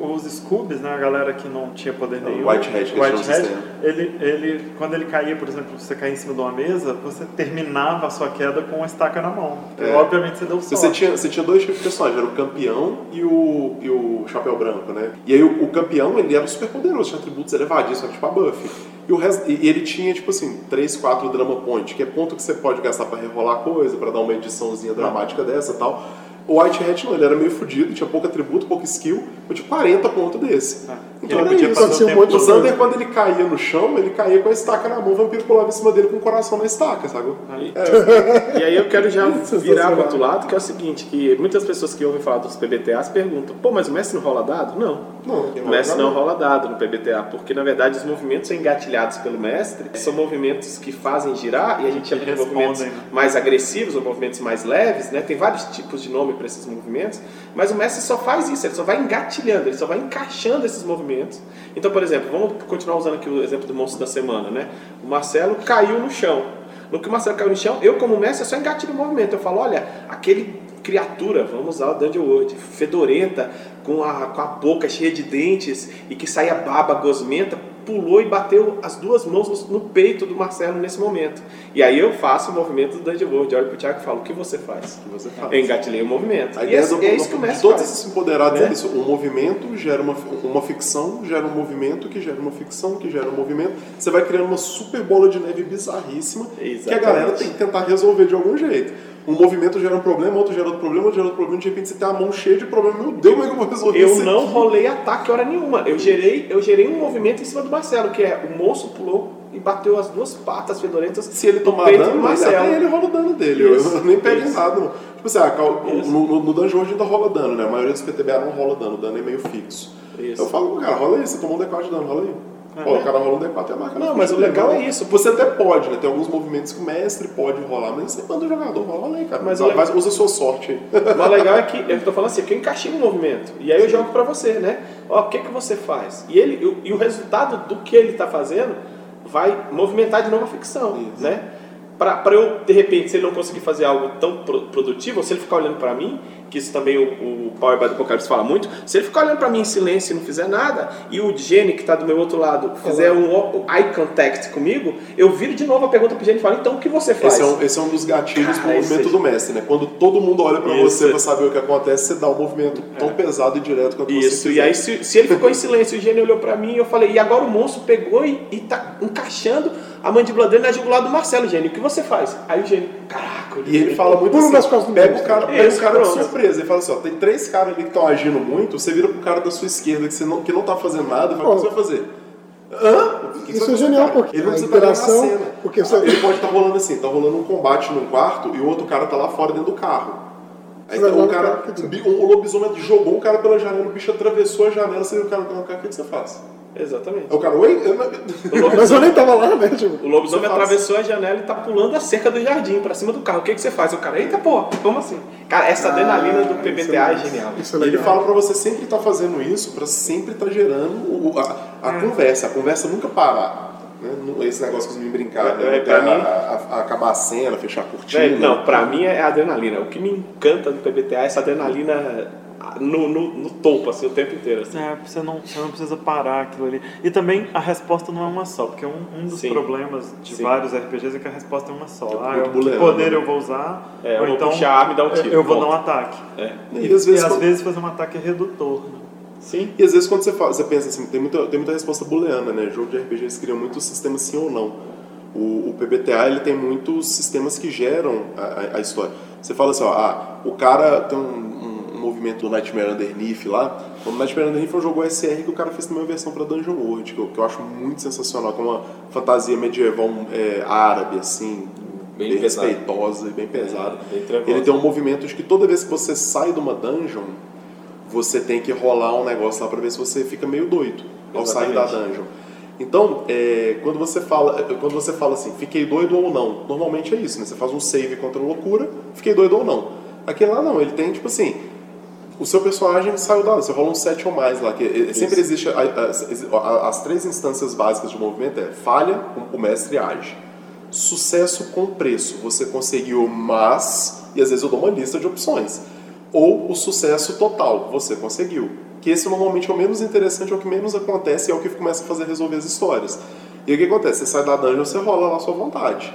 os Scoobies, né, a galera que não tinha poder
Não,
nenhum,
White Hat, que
White
chama o
Hat,
sistema.
ele, ele, quando ele caía, por exemplo, você caía em cima de uma mesa, você terminava a sua queda com uma estaca na mão. Porque,
É.
obviamente você deu
Você
sorte.
tinha, você tinha dois tipos de personagens, era o campeão e o, e o chapéu branco, né? E aí o, o campeão, ele era super poderoso, tinha atributos elevadíssimos, tipo a Buffy. E, o resto, e ele tinha, tipo assim, 3, 4 drama point, que é ponto que você pode gastar pra rerolar coisa, pra dar uma ediçãozinha dramática dessa e tal. O White Hat não, ele era meio fudido, tinha pouco atributo, pouco skill, eu tinha 40 pontos desse. Então
Ele
era
podia
isso.
fazer
Tinha um
o tempo.
Xander, quando ele caía no chão, ele caía com a estaca na mão, o vampiro pulava em cima dele com o coração na estaca, sabe?
E aí eu quero já virar
Sensacional.
para outro lado, que é o seguinte, que muitas pessoas que ouvem falar dos PBTAs perguntam, pô, mas o mestre não rola dado? Não.
Não,
O mestre não rola dado no PBTA, porque na verdade os movimentos são engatilhados pelo mestre, são movimentos que fazem girar, e a gente chama de movimentos
né?
mais agressivos ou movimentos mais leves, né? Tem vários tipos de nome para esses movimentos, mas o mestre só faz isso, ele só vai engatilhando, ele só vai encaixando esses movimentos. Então, por exemplo, vamos continuar usando aqui o exemplo do monstro da semana, né? O Marcelo caiu no chão. No que o Marcelo caiu no chão, eu como mestre só engatilho o movimento. Eu falo, olha, aquele criatura, vamos usar o Dungeon World, fedorenta, com a, com a boca cheia de dentes e que saía baba gosmenta, pulou e bateu as duas mãos no, no peito do Marcelo nesse momento. E aí eu faço o movimento do World, olho pro Thiago e falo, o que você faz?
que você faz.
Eu engatilhei o movimento.
A
E é,
do,
é isso que o mestre
todos esses empoderados
Né?
é isso. Um movimento gera uma, uma ficção, gera um movimento, que gera uma ficção, que gera um movimento. Você vai criando uma super bola de neve bizarríssima que a
Exatamente.
galera tem que tentar resolver de algum jeito. Um movimento gera um problema, outro gera outro problema, outro gera outro problema, de repente você tem a mão cheia de problema. Meu Deus, como é que eu vou resolver
Eu
isso
não
aqui?
rolei ataque hora nenhuma. Eu gerei, eu gerei um movimento em cima do Marcelo, que é o monstro pulou e bateu as duas patas fedorentas
Se ele tomar dano,
Marcelo.
até ele rola o dano dele. Eu-
Isso,
eu nem pego nada. não. Tipo assim, ah, no, no, no Dungeon World ainda rola dano, né? A maioria dos PTBA não rola dano, o dano é meio fixo.
Isso.
Eu falo, cara, rola aí, você tomou um D4 de dano, rola aí. Ó, o cara rola um D4 e a marca
Não, mas o legal é isso.
Você até pode, né? Tem alguns movimentos que o mestre pode rolar, mas você manda o jogador, rola aí, cara.
Mas legal-
usa a sua sorte aí.
Mas o legal é que eu tô falando assim, que eu encaixei um movimento. E aí eu jogo pra você, né? Ó, o que que você faz? E ele e o- e o resultado do que ele tá fazendo vai movimentar de novo a ficção,
Isso.
né? Pra, pra eu, de repente, se ele não conseguir fazer algo tão pro- produtivo, ou se ele ficar olhando pra mim, que isso também o, o Power by the fala muito, se ele ficar olhando pra mim em silêncio e não fizer nada, e o Jenny, que tá do meu outro lado, fizer um o- eye contact comigo, eu viro de novo a pergunta pro Jenny e falo, então o que você faz?
Esse é, um, esse é um dos gatilhos pro
Cara,
movimento
esse-
do mestre, né? Quando todo mundo olha
Isso.
você pra saber o que acontece, você dá um movimento tão pesado e direto quanto você
Isso, e aí se, se ele ficou em silêncio, o gênio olhou pra mim e eu falei, e agora o monstro pegou e, e tá encaixando a mandíbula dele na jugular do Marcelo, gênio, o que você faz? Aí o gênio, caraca,
E ele fala muito assim,
nas costas do
pega o cara, pega
Isso,
o cara de surpresa. Ele fala assim, ó, tem três caras ali que estão agindo muito, você vira pro cara da sua esquerda que, você não, que não tá fazendo nada e fala, o que você vai fazer? Hã? O que
Isso é genial,
cara?
porque
ele não
a
precisa estar
interação-
na cena.
porque você-
Ele pode estar rolando assim, tá rolando um combate num quarto e o outro cara tá lá fora dentro do carro. Aí então, o cara, o lobisomem jogou um cara pela janela, o bicho atravessou a janela, você viu o cara, o cara, o que você faz?
Exatamente.
O cara, oi? Eu
não... Mas eu nem tava lá, né?
Tipo, o lobisomem atravessou a janela e tá pulando a cerca do jardim pra cima do carro. O que, que você faz? O cara, eita pô, como assim? Cara, essa ah, adrenalina do PBTA é, é, genial.
Isso é ele fala pra você sempre estar tá fazendo isso, pra sempre estar tá gerando o, a, a é. conversa. A conversa nunca parar. Né? Esse negócio que os me brincaram, é, né? mim, a, a, acabar a cena, fechar a cortina.
É, não, pra mim é adrenalina. O que me encanta do PBTA é essa adrenalina no, no, no, topo, assim, o tempo inteiro. Assim.
É, você não, você não precisa parar aquilo ali. E também a resposta não é uma só, porque um, um dos Sim. problemas de Sim. vários RPGs é que a resposta é uma só. É ah, eu, que poder né? eu vou usar,
é,
ou
eu
então
puxar a arma e dar um tiro.
Eu vou dar um ataque. É. E, e, às, vezes, e às vezes fazer um ataque é redutor. Né?
Sim. E às vezes quando você, fala, você pensa assim, tem muita, tem muita resposta booleana, né? Jogo de RPG eles criam muito sistema sim ou não. O, o PBTA ele tem muitos sistemas que geram a, a, a história. Você fala assim, ó, ah, o cara tem um movimento do Nightmare Underneath lá. O Nightmare Underneath é um jogo SR que o cara fez também uma versão para Dungeon World, que eu, que eu, acho muito sensacional, que é uma fantasia medieval é, árabe, assim, bem, bem respeitosa e bem pesada. É, bem Ele tem um movimento de que toda vez que você sai de uma dungeon, você tem que rolar um negócio lá para ver se você fica meio doido ao Exatamente. sair da dungeon. Então, é, quando, você fala, quando você fala assim, fiquei doido ou não, normalmente é isso, né? Você faz um save contra a loucura, fiquei doido ou não. Aquele lá não, ele tem tipo assim, o seu personagem saiu da você rola um 7 ou mais lá, que Isso. sempre existe a, a, a, as três instâncias básicas de movimento é falha, o mestre age. Sucesso com preço, você conseguiu mas, e às vezes eu dou uma lista de opções. Ou o sucesso total, você conseguiu. Que esse normalmente é o menos interessante, é o que menos acontece e é o que começa a fazer resolver as histórias. E o que acontece? Você sai da dungeon, você rola lá à sua vontade.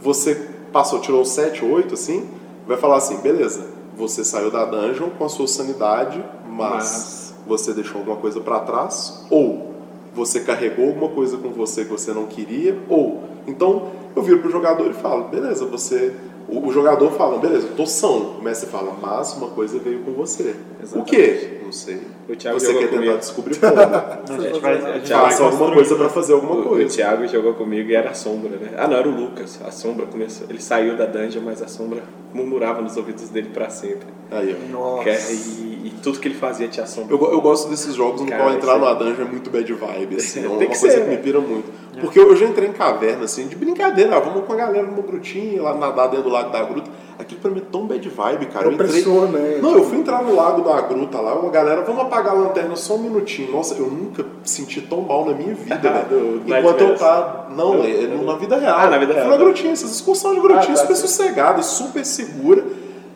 Você passou, tirou 7, 8, assim, vai falar assim, beleza, você saiu da dungeon com a sua sanidade, mas, mas... você deixou alguma coisa para trás, ou você carregou alguma coisa com você que você não queria, ou então eu viro pro jogador e falo, beleza, você o, o jogador fala, beleza, tô são. O mestre fala, mas uma coisa veio com você. Exatamente. O quê? Não sei. O Thiago você quer tentar descobrir como. a gente vai, a gente faça alguma coisa para fazer alguma coisa.
O Thiago jogou comigo e era a sombra, né? Ah, não, era o Lucas. A sombra começou. Ele saiu da dungeon, mas a sombra murmurava nos ouvidos dele para sempre.
Aí.
Nossa. E, e, tudo que ele fazia tinha sombra.
Eu, eu gosto desses jogos no qual entrar numa dungeon é muito bad vibe, assim. É uma coisa ser, que me né? pira muito. Porque eu já entrei em caverna, assim, de brincadeira. Ah, vamos com a galera numa grutinha, lá nadar dentro do lago da gruta. Aquilo pra mim é tão bad vibe, cara.
Eu entrei... né?
Não, eu fui entrar no lago da gruta lá, uma galera, vamos apagar a lanterna só um minutinho. Nossa, eu nunca senti tão mal na minha vida, velho. Enquanto eu tá. Não, é, na vida real.
Ah, na vida real.
Fui na grutinha, essas excursões de grutinha ah, tá, super sossegadas, super segura.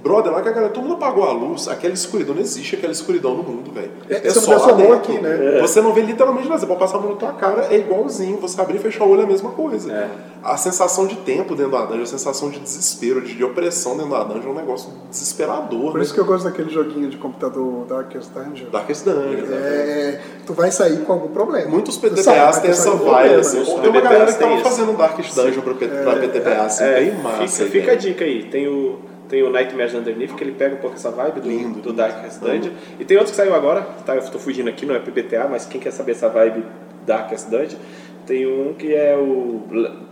Brother, lá que a galera, todo mundo apagou a luz, aquela escuridão, não existe aquela escuridão no mundo, velho.
É, é só lá dentro. aqui, né?
É. Você não vê literalmente nada, você pode passar a mão na tua cara, é igualzinho, você abrir e fechar o olho é a mesma coisa. É. A sensação de tempo dentro da dungeon, a sensação de desespero, de, de opressão dentro da dungeon é um negócio desesperador.
Por né? isso que eu gosto daquele joguinho de computador Darkest Dungeon.
Darkest Dungeon,
é, Tu vai sair com algum problema.
Muitos PTBAs têm essa vibe, assim. Tem uma galera que tava fazendo Darkest Dungeon pra, pra PTBA, assim, é, bem massa.
Fica, fica a dica aí, tem o tem o Nightmares Underneath, que ele pega um pouco essa vibe do, Lindo, do Darkest Dungeon. E tem outro que saiu agora, tá, eu estou fugindo aqui, não é PBTA, mas quem quer saber essa vibe Darkest Dungeon, tem um que é o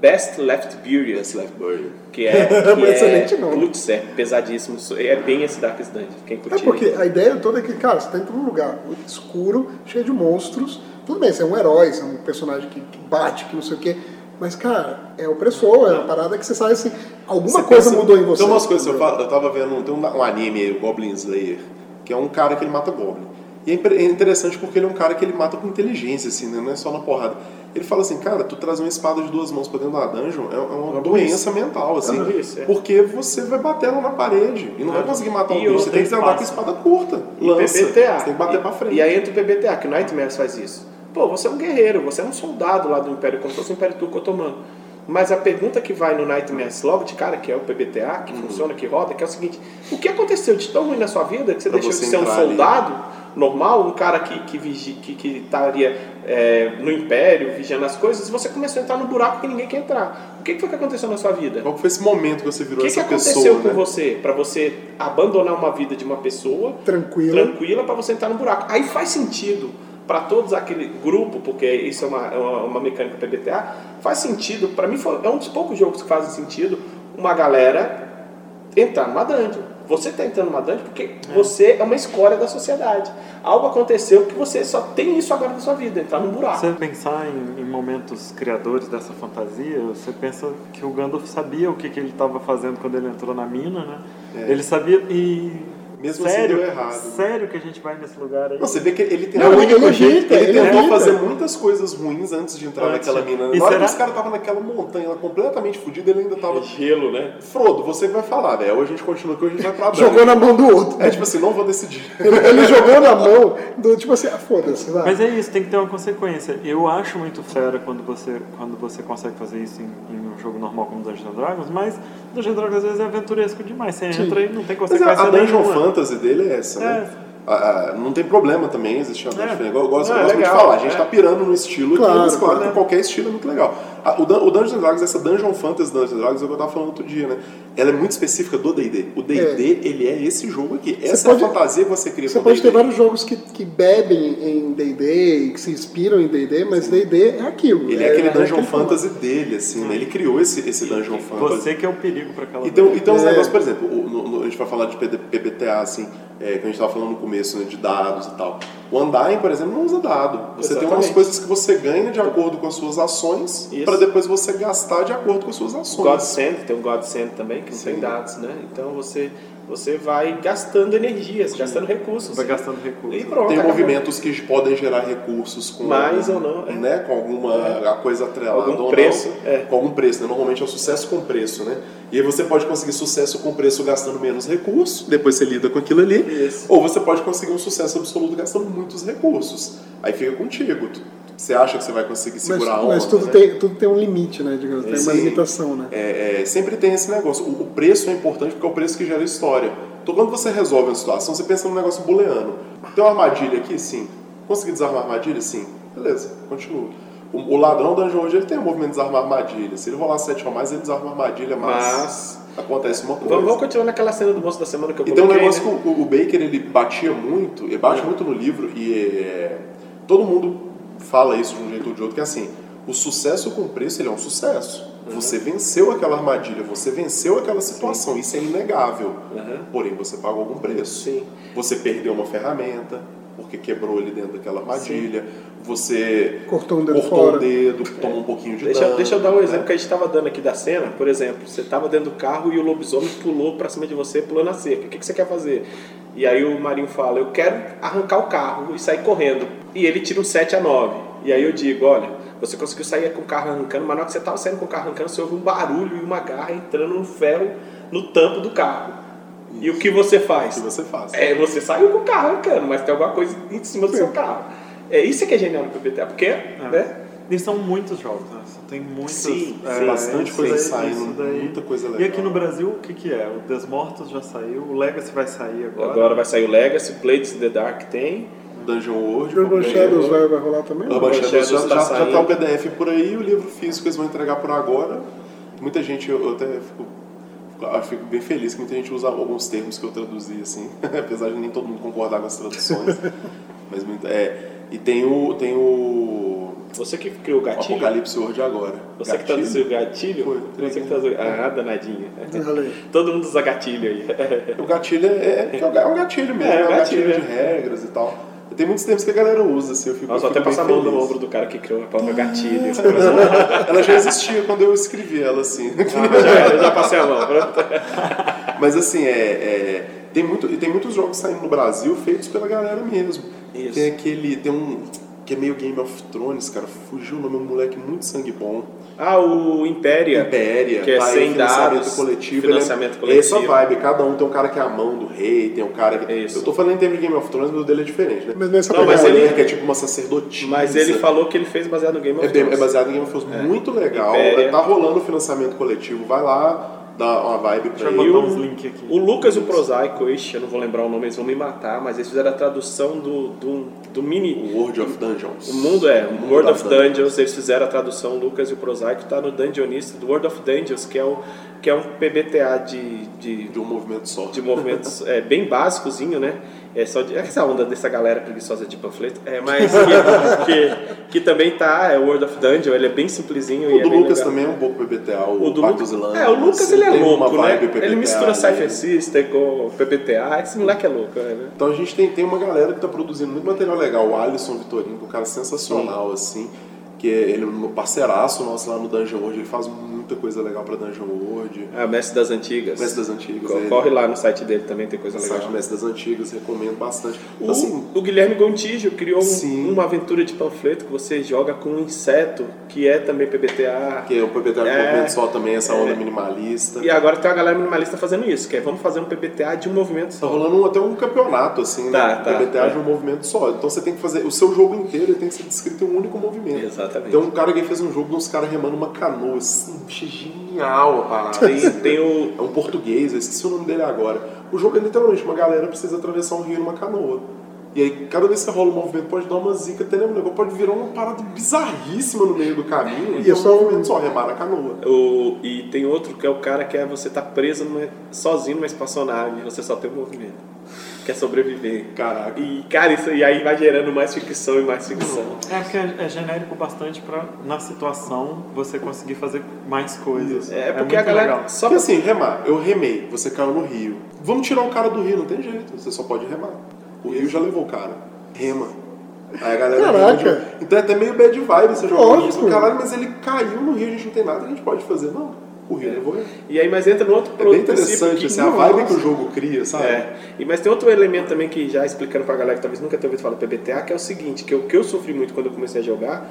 Best Left Burial.
Best Left Burial.
Que é. Que é excelente nome. Putz, é pesadíssimo. É bem esse Darkest Dungeon. Quem
É porque a ideia toda é que, cara, você tá entrando num lugar escuro, cheio de monstros. Tudo bem, você é um herói, você é um personagem que, que bate, que não sei o quê. Mas, cara, é opressor, é uma parada que você sabe assim, alguma você coisa pensa, mudou em você.
Tem umas coisas, eu, eu tava vendo, tem um, um anime, Goblin Slayer, que é um cara que ele mata Goblin. E é, é interessante porque ele é um cara que ele mata com inteligência, assim, né? não é só na porrada. Ele fala assim, cara, tu trazer uma espada de duas mãos pra dentro da dungeon é, é uma, uma doença mental, assim. É isso, é. Porque você vai bater ela na parede e não vai conseguir matar um bicho. Você tem que andar com espada curta, lança. PBTA. Você tem que bater
e,
pra frente.
E aí entra o PBTA, que o Nightmares faz isso. Pô, você é um guerreiro, você é um soldado lá do Império, como se fosse o Império Turco Otomano. Mas a pergunta que vai no Nightmares logo de cara, que é o PBTA, que uhum. funciona, que roda, que é o seguinte: o que aconteceu de tão ruim na sua vida que você pra deixou você de ser um soldado ali. normal, um cara que que, vigi, que, que estaria é, no Império vigiando as coisas, e você começou a entrar no buraco que ninguém quer entrar? O que, foi que aconteceu na sua vida?
Qual foi esse momento que você virou
que
essa pessoa?
O que aconteceu com né? você para você abandonar uma vida de uma pessoa
tranquila,
tranquila para você entrar no buraco? Aí faz sentido para todos aquele grupo, porque isso é uma, é uma, uma mecânica PBTA, faz sentido, para mim foi, é um dos poucos jogos que fazem sentido uma galera entrar numa dungeon. Você está entrando numa dungeon porque é. você é uma escória da sociedade. Algo aconteceu que você só tem isso agora na sua vida, entrar num buraco.
Você pensar em, em momentos criadores dessa fantasia, você pensa que o Gandalf sabia o que, que ele estava fazendo quando ele entrou na mina, né? É. Ele sabia e
mesmo assim sério, assim deu errado.
Sério que a gente vai nesse lugar aí?
Não, você vê que ele tentou, não, ele, ele, jeito, ele, ele tentou fazer muitas coisas ruins antes de entrar antes. naquela mina. Na hora que os caras estavam naquela montanha lá completamente fodida, ele ainda tava. É
gelo, né?
Frodo, você vai falar, né? Hoje a gente continua que hoje a gente vai pra
Jogou na mão do outro.
É tipo assim, não vou decidir.
Ele, ele jogou na mão do tipo assim, ah, foda-se.
Mas é isso, tem que ter uma consequência. Eu acho muito fera quando você, quando você consegue fazer isso em, em um jogo normal como Dungeons Dragons, mas Dungeons Dragons às vezes é aventuresco demais. Você Sim. entra e não tem consequência. Mas
a, a Dungeon Fantasy dele é essa né? É. Ah, ah, não tem problema também existir uma é. Eu gosto, é, gosto de falar. A gente está é. pirando no estilo claro, que, mas, claro, que qualquer estilo é muito legal. O, o Dungeons Dragons, essa Dungeon Fantasy Dungeons Dragons, é o que eu estava falando outro dia, né? Ela é muito específica do D&D. O D&D, é. ele é esse jogo aqui. Você essa pode, é a fantasia que você cria
Você pode ter vários jogos que, que bebem em D&D e que se inspiram em D&D, mas D&D é aquilo.
Ele é, aquele Dungeon Fantasy dele, assim, né? Ele criou esse, esse Dungeon Fantasy.
Você que é o perigo para aquela
Então, então os negócios, por exemplo, no, no, a gente vai falar de PBTA, assim, é, que a gente estava falando no começo, né, de dados e tal. O Undying, por exemplo, não usa dado. Você Exatamente. tem umas coisas que você ganha de acordo com as suas ações para depois você gastar de acordo com as suas ações.
O Godsend, tem um Godsend também, que não Sim. tem dados, né? Então você você vai gastando energias, Sim. gastando recursos.
Vai gastando recursos.
E pronto, Tem movimentos que podem gerar recursos com
mais ou não,
é. né, com alguma é. coisa atrelada
algum preço,
não, é. com algum preço, né? Normalmente é o sucesso com preço, né? E aí você pode conseguir sucesso com preço gastando menos recursos, depois você lida com aquilo ali,
Isso.
ou você pode conseguir um sucesso absoluto gastando muitos recursos. Aí fica contigo. Você acha que você vai conseguir segurar mas, a onda,
Mas tudo,
né?
tem, tudo tem um limite, né? Digamos, tem uma limitação, né?
É, é, sempre tem esse negócio. O, o, preço é importante porque é o preço que gera história. Então quando você resolve uma situação, você pensa num negócio booleano. Tem uma armadilha aqui? Sim. Consegui desarmar a armadilha? Sim. Beleza, continua. O, o ladrão da hoje ele tem o movimento de desarmar armadilha. Se ele rolar 7 ou mais, ele desarma a armadilha, mas, mas... acontece uma coisa.
Vamos continuar naquela cena do moço da semana que eu
E tem um negócio né? que o, o, Baker ele batia muito, ele bate é. muito no livro, e é, todo mundo fala isso de um jeito ou de outro, que é assim, o sucesso com preço ele é um sucesso. Uhum. Você venceu aquela armadilha, você venceu aquela situação, Sim. isso é inegável. Uhum. Porém, você pagou algum preço.
Sim.
Você perdeu uma ferramenta, porque quebrou ali dentro daquela armadilha. Sim. Você
cortou um dedo,
cortou um dedo tomou um pouquinho de
deixa,
dano.
Deixa eu dar um exemplo né? que a gente estava dando aqui da cena. Por exemplo, você estava dentro do carro e o lobisomem pulou para cima de você, pulando a cerca. O que, que você quer fazer? E aí o Marinho fala, eu quero arrancar o carro e sair correndo. E ele tira um 7 a 9. E aí eu digo, olha, você conseguiu sair com o carro arrancando, mas na hora que você estava saindo com o carro arrancando, você ouve um barulho e uma garra entrando no ferro, no tampo do carro. E o que você faz?
O que você faz?
É, você saiu com o carro arrancando, mas tem alguma coisa em cima do seu carro. É isso que é genial no PBTA, porque, é. né?
E são muitos jogos, né? Tem muitos,
sim,
é,
sim,
bastante coisa saindo, daí. muita coisa legal.
E aqui no Brasil, o que, que é? O Desmortos já saiu, o Legacy vai sair agora.
Agora vai sair o Legacy, Blades in the Dark tem.
Dungeon World.
Urban Shadows vai, vai rolar também?
Urban Shadows já, já, já tá o PDF por aí, o livro físico eles vão entregar por agora. Muita gente, eu, eu até fico, eu fico bem feliz que muita gente usa alguns termos que eu traduzi, assim, apesar de nem todo mundo concordar com as traduções. mas muito, é, e tem o, tem o
você que criou o gatilho?
Apocalipse World agora.
Você gatilho? que traduziu o gatilho? Foi. Você que traduziu... Ah, danadinho. Todo mundo usa gatilho aí.
O gatilho é, é, é um gatilho mesmo, é, é um gatilho, gatilho de é. regras e tal. Tem muitos termos que a galera usa, assim, eu fico
Nossa,
eu
até passar a mão no ombro do cara que criou a palavra gatilho.
ela já existia quando eu escrevi ela, assim.
Ah, já, já passei a mão, pronto.
Mas assim, é, é, tem, muito, tem muitos jogos saindo no Brasil feitos pela galera mesmo.
Isso.
Tem aquele. Tem um que é meio Game of Thrones, cara. Fugiu o nome, um moleque muito sangue bom.
Ah, o Impéria.
Impéria.
Que é tá sem dados.
coletivo.
Financiamento
é,
coletivo.
É essa vibe. Cada um tem um cara que é a mão do rei, tem um cara que...
Isso.
Eu tô falando em termos de Game of Thrones, mas o dele é diferente, né?
Mas nessa
Não,
mas
ele... que é tipo uma sacerdotisa.
Mas ele falou que ele fez baseado no Game of
é,
Thrones.
É baseado em Game of Thrones. É. Muito legal. Impéria. Tá rolando o financiamento coletivo. Vai lá dá uma vibe pra
ele.
O,
uns link aqui.
o Lucas e o Prosaico, ixi, eu não vou lembrar o nome, eles vão me matar, mas eles fizeram a tradução do, do, do mini.
O World of Dungeons.
O mundo é, o World of Dungeons. Dungeons, eles fizeram a tradução, o Lucas e o Prosaico, tá no Dungeonista do World of Dungeons, que é o que é um PBTA de, de,
De um movimento só.
de movimentos é, bem básicozinho, né? É só de, essa onda dessa galera preguiçosa de panfleto. É, mas que, que, que também tá, é o World of Dungeon, ele é bem simplesinho
O
é
do
bem
Lucas
legal.
também é um pouco PBTA, o,
O do
Pacto
é, o Lucas ele é louco, né?
PBTA
ele mistura. Cypher System com PBTA, esse moleque é louco, né?
Então a gente tem, tem uma galera que tá produzindo muito material legal. O Alisson Vitorino, que é um cara sensacional, assim. Que é, ele é um parceiraço nosso lá no Dungeon World. Ele faz muita coisa legal pra Dungeon World.
Ah, Mestre das Antigas.
Mestre das Antigas.
Co-
ele-
Corre lá no site dele também, tem coisa legal.
Site Mestre das Antigas, recomendo bastante.
O,
Então, assim,
o Guilherme Gontijo criou um- uma aventura de panfleto que você joga com um inseto, que é também PBTA.
que é o PBTA de
É.
movimento só também, essa onda
É.
minimalista.
E agora tem uma galera minimalista fazendo isso, que é vamos fazer um PBTA de um movimento
Tá
só.
rolando um- até um campeonato, assim,
Tá,
né?
tá,
PBTA
é.
de um movimento só. Então você tem que fazer. O seu jogo inteiro tem que ser descrito em um único movimento.
Exatamente.
Tem um cara que fez um jogo de uns caras remando uma canoa. Assim, é genial a parada.
Tem, tem o.
É um português, eu esqueci o nome dele agora. O jogo é literalmente uma galera precisa atravessar um rio numa canoa. E aí, cada vez que rola um movimento, pode dar uma zica tremenda. O negócio pode virar uma parada bizarríssima no meio do caminho.
E
E é
é
um
só um-
movimento só, remar na canoa.
o e tem outro que é o cara que é você tá preso numa- sozinho numa espaçonave e você só tem um movimento. Quer sobreviver.
Caraca.
E, cara, isso e aí vai gerando mais ficção e mais ficção.
É porque é, é genérico bastante pra, na situação, você conseguir fazer mais coisas.
É porque
muito
a galera.
legal.
Só
Porque assim, remar, eu remei, você caiu no rio. Vamos tirar o cara do rio, não tem jeito, você só pode remar. O rio já levou o cara. Rema. Aí a galera
Caraca.
Então é até meio bad vibe você jogar.
Lógico.
Caralho, mas ele caiu no rio, a gente não tem nada que a gente pode fazer. Não, o rio levou ele.
E aí, mas entra no outro
É bem interessante,
que-
assim, a vibe que o jogo cria, sabe?
É. E, mas tem outro elemento também que já explicando pra galera que talvez nunca tenha ouvido falar do PBTA, que é o seguinte, que o que eu sofri muito quando eu comecei a jogar,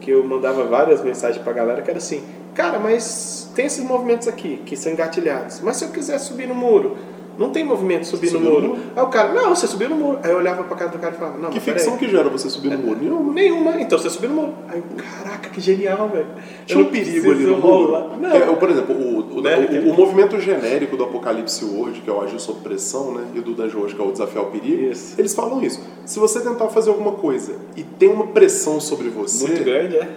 que eu mandava várias mensagens pra galera, que era assim, cara, mas tem esses movimentos aqui, que são engatilhados, mas se eu quiser subir no muro, não tem movimento subir no muro. Aí o cara, não, você subiu no muro. Aí eu olhava pra cara do cara e falava, não,
Que ficção
peraí.
que gera você subir no muro? Nenhuma.
Nenhuma, então você subiu no muro. Aí, eu, caraca, que genial, velho.
Tinha um perigo ali no muro.
Não.
É, por exemplo, o, o,
Né?
o- o movimento genérico do Apocalipse World, que é o Agir sob pressão, né? E do Dungeon World, que é o Desafiar o Perigo,
Isso.
eles falam isso. Se você tentar fazer alguma coisa e tem uma pressão sobre você.
Muito grande, é.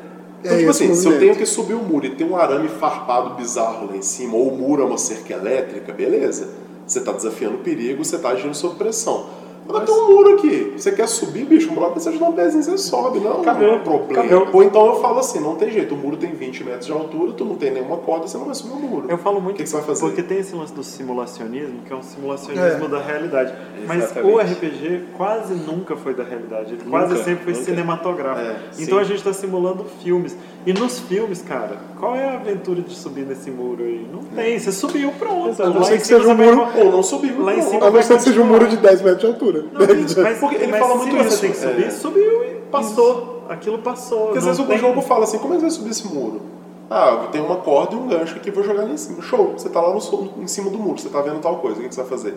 Então,
É
tipo assim, se eu
movimento.
tenho que subir o muro e tem um arame farpado bizarro lá em cima, ou o muro é uma cerca elétrica, beleza. Você tá desafiando o perigo, você tá agindo sob pressão. Agora tem um muro aqui. Você quer subir, bicho, um você dá um pezinho, você sobe. Não, não é problema. Ou então eu falo assim, não tem jeito, o muro tem 20 metros de altura, tu não tem nenhuma corda, você não vai subir o muro.
Eu falo muito
O que, que você vai fazer?
porque tem esse lance do simulacionismo, que é um simulacionismo
É.
da realidade. Mas
Exatamente.
o RPG quase nunca foi da realidade. Ele quase sempre foi
nunca.
cinematográfico.
É,
então
sim.
a gente está simulando filmes. E nos filmes, cara, qual é a aventura de subir nesse muro aí? Não tem. Você subiu, pronto.
Exato.
Não
Lá em
que seja um muro-
Ou não subiu.
Lá em cima
A não ser que seja um muro de 10 metros de altura.
Não, mas,
Porque ele
mas
fala muito isso,
tem que subir,
é.
subiu e passou. Aquilo passou.
Porque às vezes
tem-
o jogo fala assim, como é que vai subir esse muro? Ah, tem uma corda e um gancho aqui, vou jogar lá em cima. Show, você tá lá no, em cima do muro, você tá vendo tal coisa, o que você vai fazer?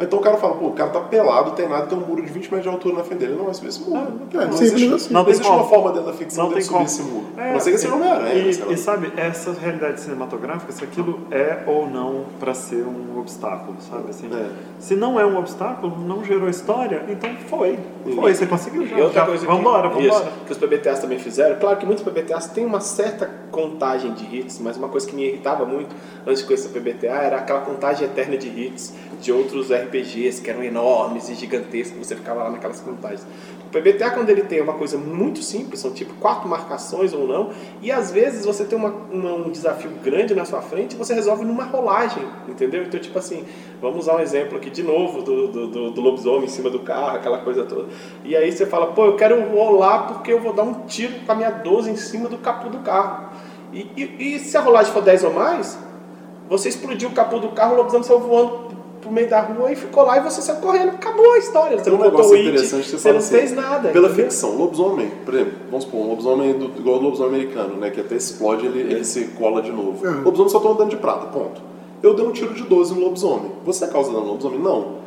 Então o cara fala, pô, o cara tá pelado, tem nada, tem um muro de 20 metros de altura na frente dele, ele não vai subir esse muro.
é,
não, existe,
assim.
não
Não tem
existe uma forma dentro da ficção
Não tem
subir
como.
esse muro.
É,
não ser que seja Homem-Aranha,
e,
sei lá.
e sabe, essa realidade cinematográfica, se aquilo é ou não para ser um obstáculo, sabe? Assim,
É.
Se não é um obstáculo, não gerou história, então foi. Foi, você conseguiu já.
E outra
já.
coisa que,
vambora,
isso,
vambora.
que os PBTAs também fizeram, claro que muitos PBTAs têm uma certa contagem de hits, mas uma coisa que me irritava muito antes de conhecer o PBTA era aquela contagem eterna de hits de outros RPGs que eram enormes e gigantescos, você ficava lá naquelas contagens. O PBTA, quando ele tem uma coisa muito simples, são tipo quatro marcações ou não, e às vezes você tem uma, uma- um desafio grande na sua frente e você resolve numa rolagem, entendeu? Então, tipo assim, vamos usar um exemplo aqui de novo do, do, do, do lobisomem em cima do carro, aquela coisa toda. E aí você fala, pô, eu quero rolar porque eu vou dar um tiro com a minha 12 em cima do capô do carro. E, e, e se a rolagem for 10 ou mais, você explodiu o capô do carro, o lobisomem saiu voando pro meio da rua e ficou lá e você saiu correndo. Acabou a história. Você
um
não botou o
que você,
não
assim,
fez nada.
Pela
entendeu?
ficção, lobisomem, por exemplo, vamos supor, um lobisomem do, igual o lobisomem americano, né? Que até explode ele, ele se cola de novo.
Uhum.
O lobisomem só toma dano de prata, ponto. Eu dei um tiro de 12 no lobisomem. Você causa dano no lobisomem? Não.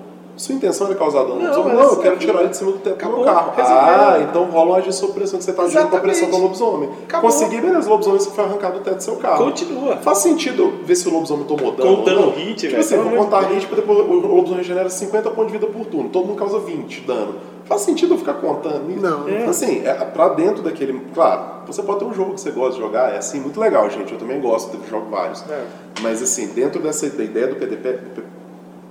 Sua intenção era causar dano no
Não,
lobisomem? Não, eu quero
é-
tirar ele de cima do teto do meu carro.
resolveu.
Ah, então rola um agir sob pressão, que você tá agindo com a pressão do lobisomem.
Acabou.
Consegui, beleza, o lobisomem foi arrancado do teto do seu carro.
Continua.
Faz sentido ver se o lobisomem tomou dano.
Contando hit,
tipo
velho,
assim,
pelo
vou
de
contar hit, depois o lobisomem regenera 50 pontos de vida por turno. Todo mundo causa 20 de dano. Faz sentido eu ficar contando isso?
Não.
É.
Assim, é, pra dentro daquele. Claro, você pode ter um jogo que você gosta de jogar, é assim, muito legal, gente. Eu também gosto, eu jogo vários.
É.
Mas assim, dentro dessa da ideia do PDP,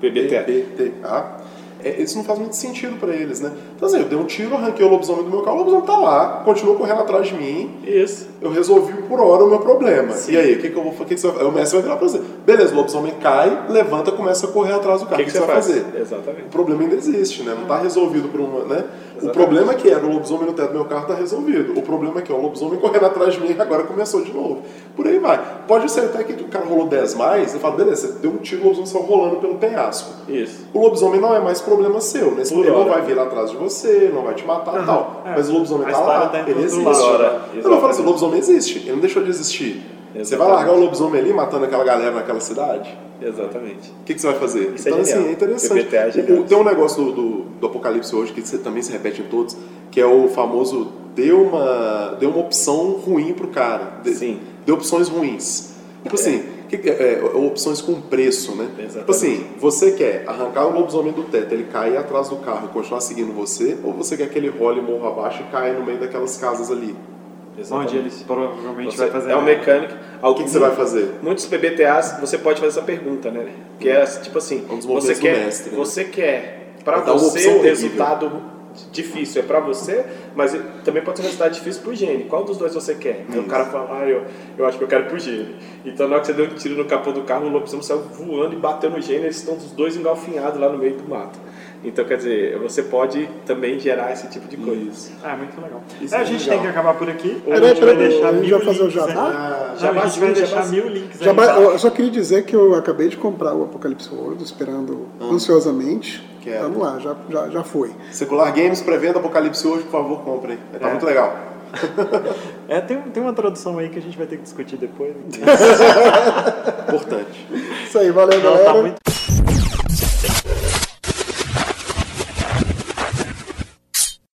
PBTA.
PBTA, é, isso não faz muito sentido pra eles, né? Então assim, eu dei um tiro, arranquei o lobisomem do meu carro, o lobisomem tá lá, continua correndo atrás de mim,
Isso.
eu resolvi por hora o meu problema.
Sim.
E aí, o que, que eu vou fazer? O que que você vai- Aí o mestre vai virar pra você. Beleza, o lobisomem cai, levanta, começa a correr atrás do
O
carro.
que, que você
vai
faz?
fazer?
Exatamente.
O problema ainda existe, né? Não tá resolvido por uma, né? O
Exatamente.
problema é que era o lobisomem no teto do meu carro tá resolvido. O problema é que ó, o lobisomem correndo atrás de mim e agora começou de novo. Por aí vai. Pode ser até que o cara rolou 10 mais, você fala, beleza, você deu um tiro, o lobisomem saiu rolando pelo penhasco.
Isso.
O lobisomem não é mais problema seu, nesse
Por
ele não vai vir atrás de você, não vai te matar e tal.
É.
Mas o lobisomem tá lá,
tá
ele existe.
hora,
Eu vou falar assim, o lobisomem existe, ele não deixou de existir. Você vai
Exatamente.
largar o lobisomem ali matando aquela galera naquela cidade?
Exatamente.
O que, que você vai fazer?
Isso é
então, assim,
genial.
é interessante.
É.
O- tem um negócio do, do, do Apocalipse hoje que você também se repete em todos, que é o famoso deu uma, deu uma opção ruim pro cara. De-
Sim.
Deu opções ruins. Tipo assim, que que é, é, opções com preço, né?
Exatamente.
Tipo assim, você quer arrancar o lobisomem do teto, ele cair atrás do carro e continuar seguindo você, ou você quer que ele role morro abaixo e caia no meio daquelas casas ali?
Exatamente.
Onde eles provavelmente
Você
vai fazer.
é um mecânico.
O que, que você vai fazer?
Muitos PBTAs você pode fazer essa pergunta, né? Que é tipo assim,
Um
você quer,
mestre, né?
você quer para você o
horrível.
resultado difícil é para você, mas também pode ser um resultado difícil pro gene. Qual dos dois você quer? Aí o cara fala, ah, eu, eu acho que eu quero pro gene. Então na hora que você deu um tiro no capô do carro, o lobisomem saiu voando e bateu no gene, eles estão os dois engalfinhados lá no meio do mato. Então quer dizer, você pode também gerar esse tipo de coisa.
Isso.
Ah, muito legal.
Isso
É, a
é
gente
legal.
tem que acabar por aqui. A
Peraí,
gente vai deixar
a
mil
vai fazer o jabá?
Não, a gente vai deixar mil links
Já
embaixo.
eu só queria dizer que eu acabei de comprar o Apocalipse World, esperando ansiosamente.
Quero.
Vamos lá, já, já, já foi.
Secular Games, pré-venda Apocalipse hoje, por favor, comprem. Tá
É.
muito legal.
É, tem, tem uma tradução aí que a gente vai ter que discutir depois.
Importante.
Isso aí, valeu,
Não,
galera.
tá muito.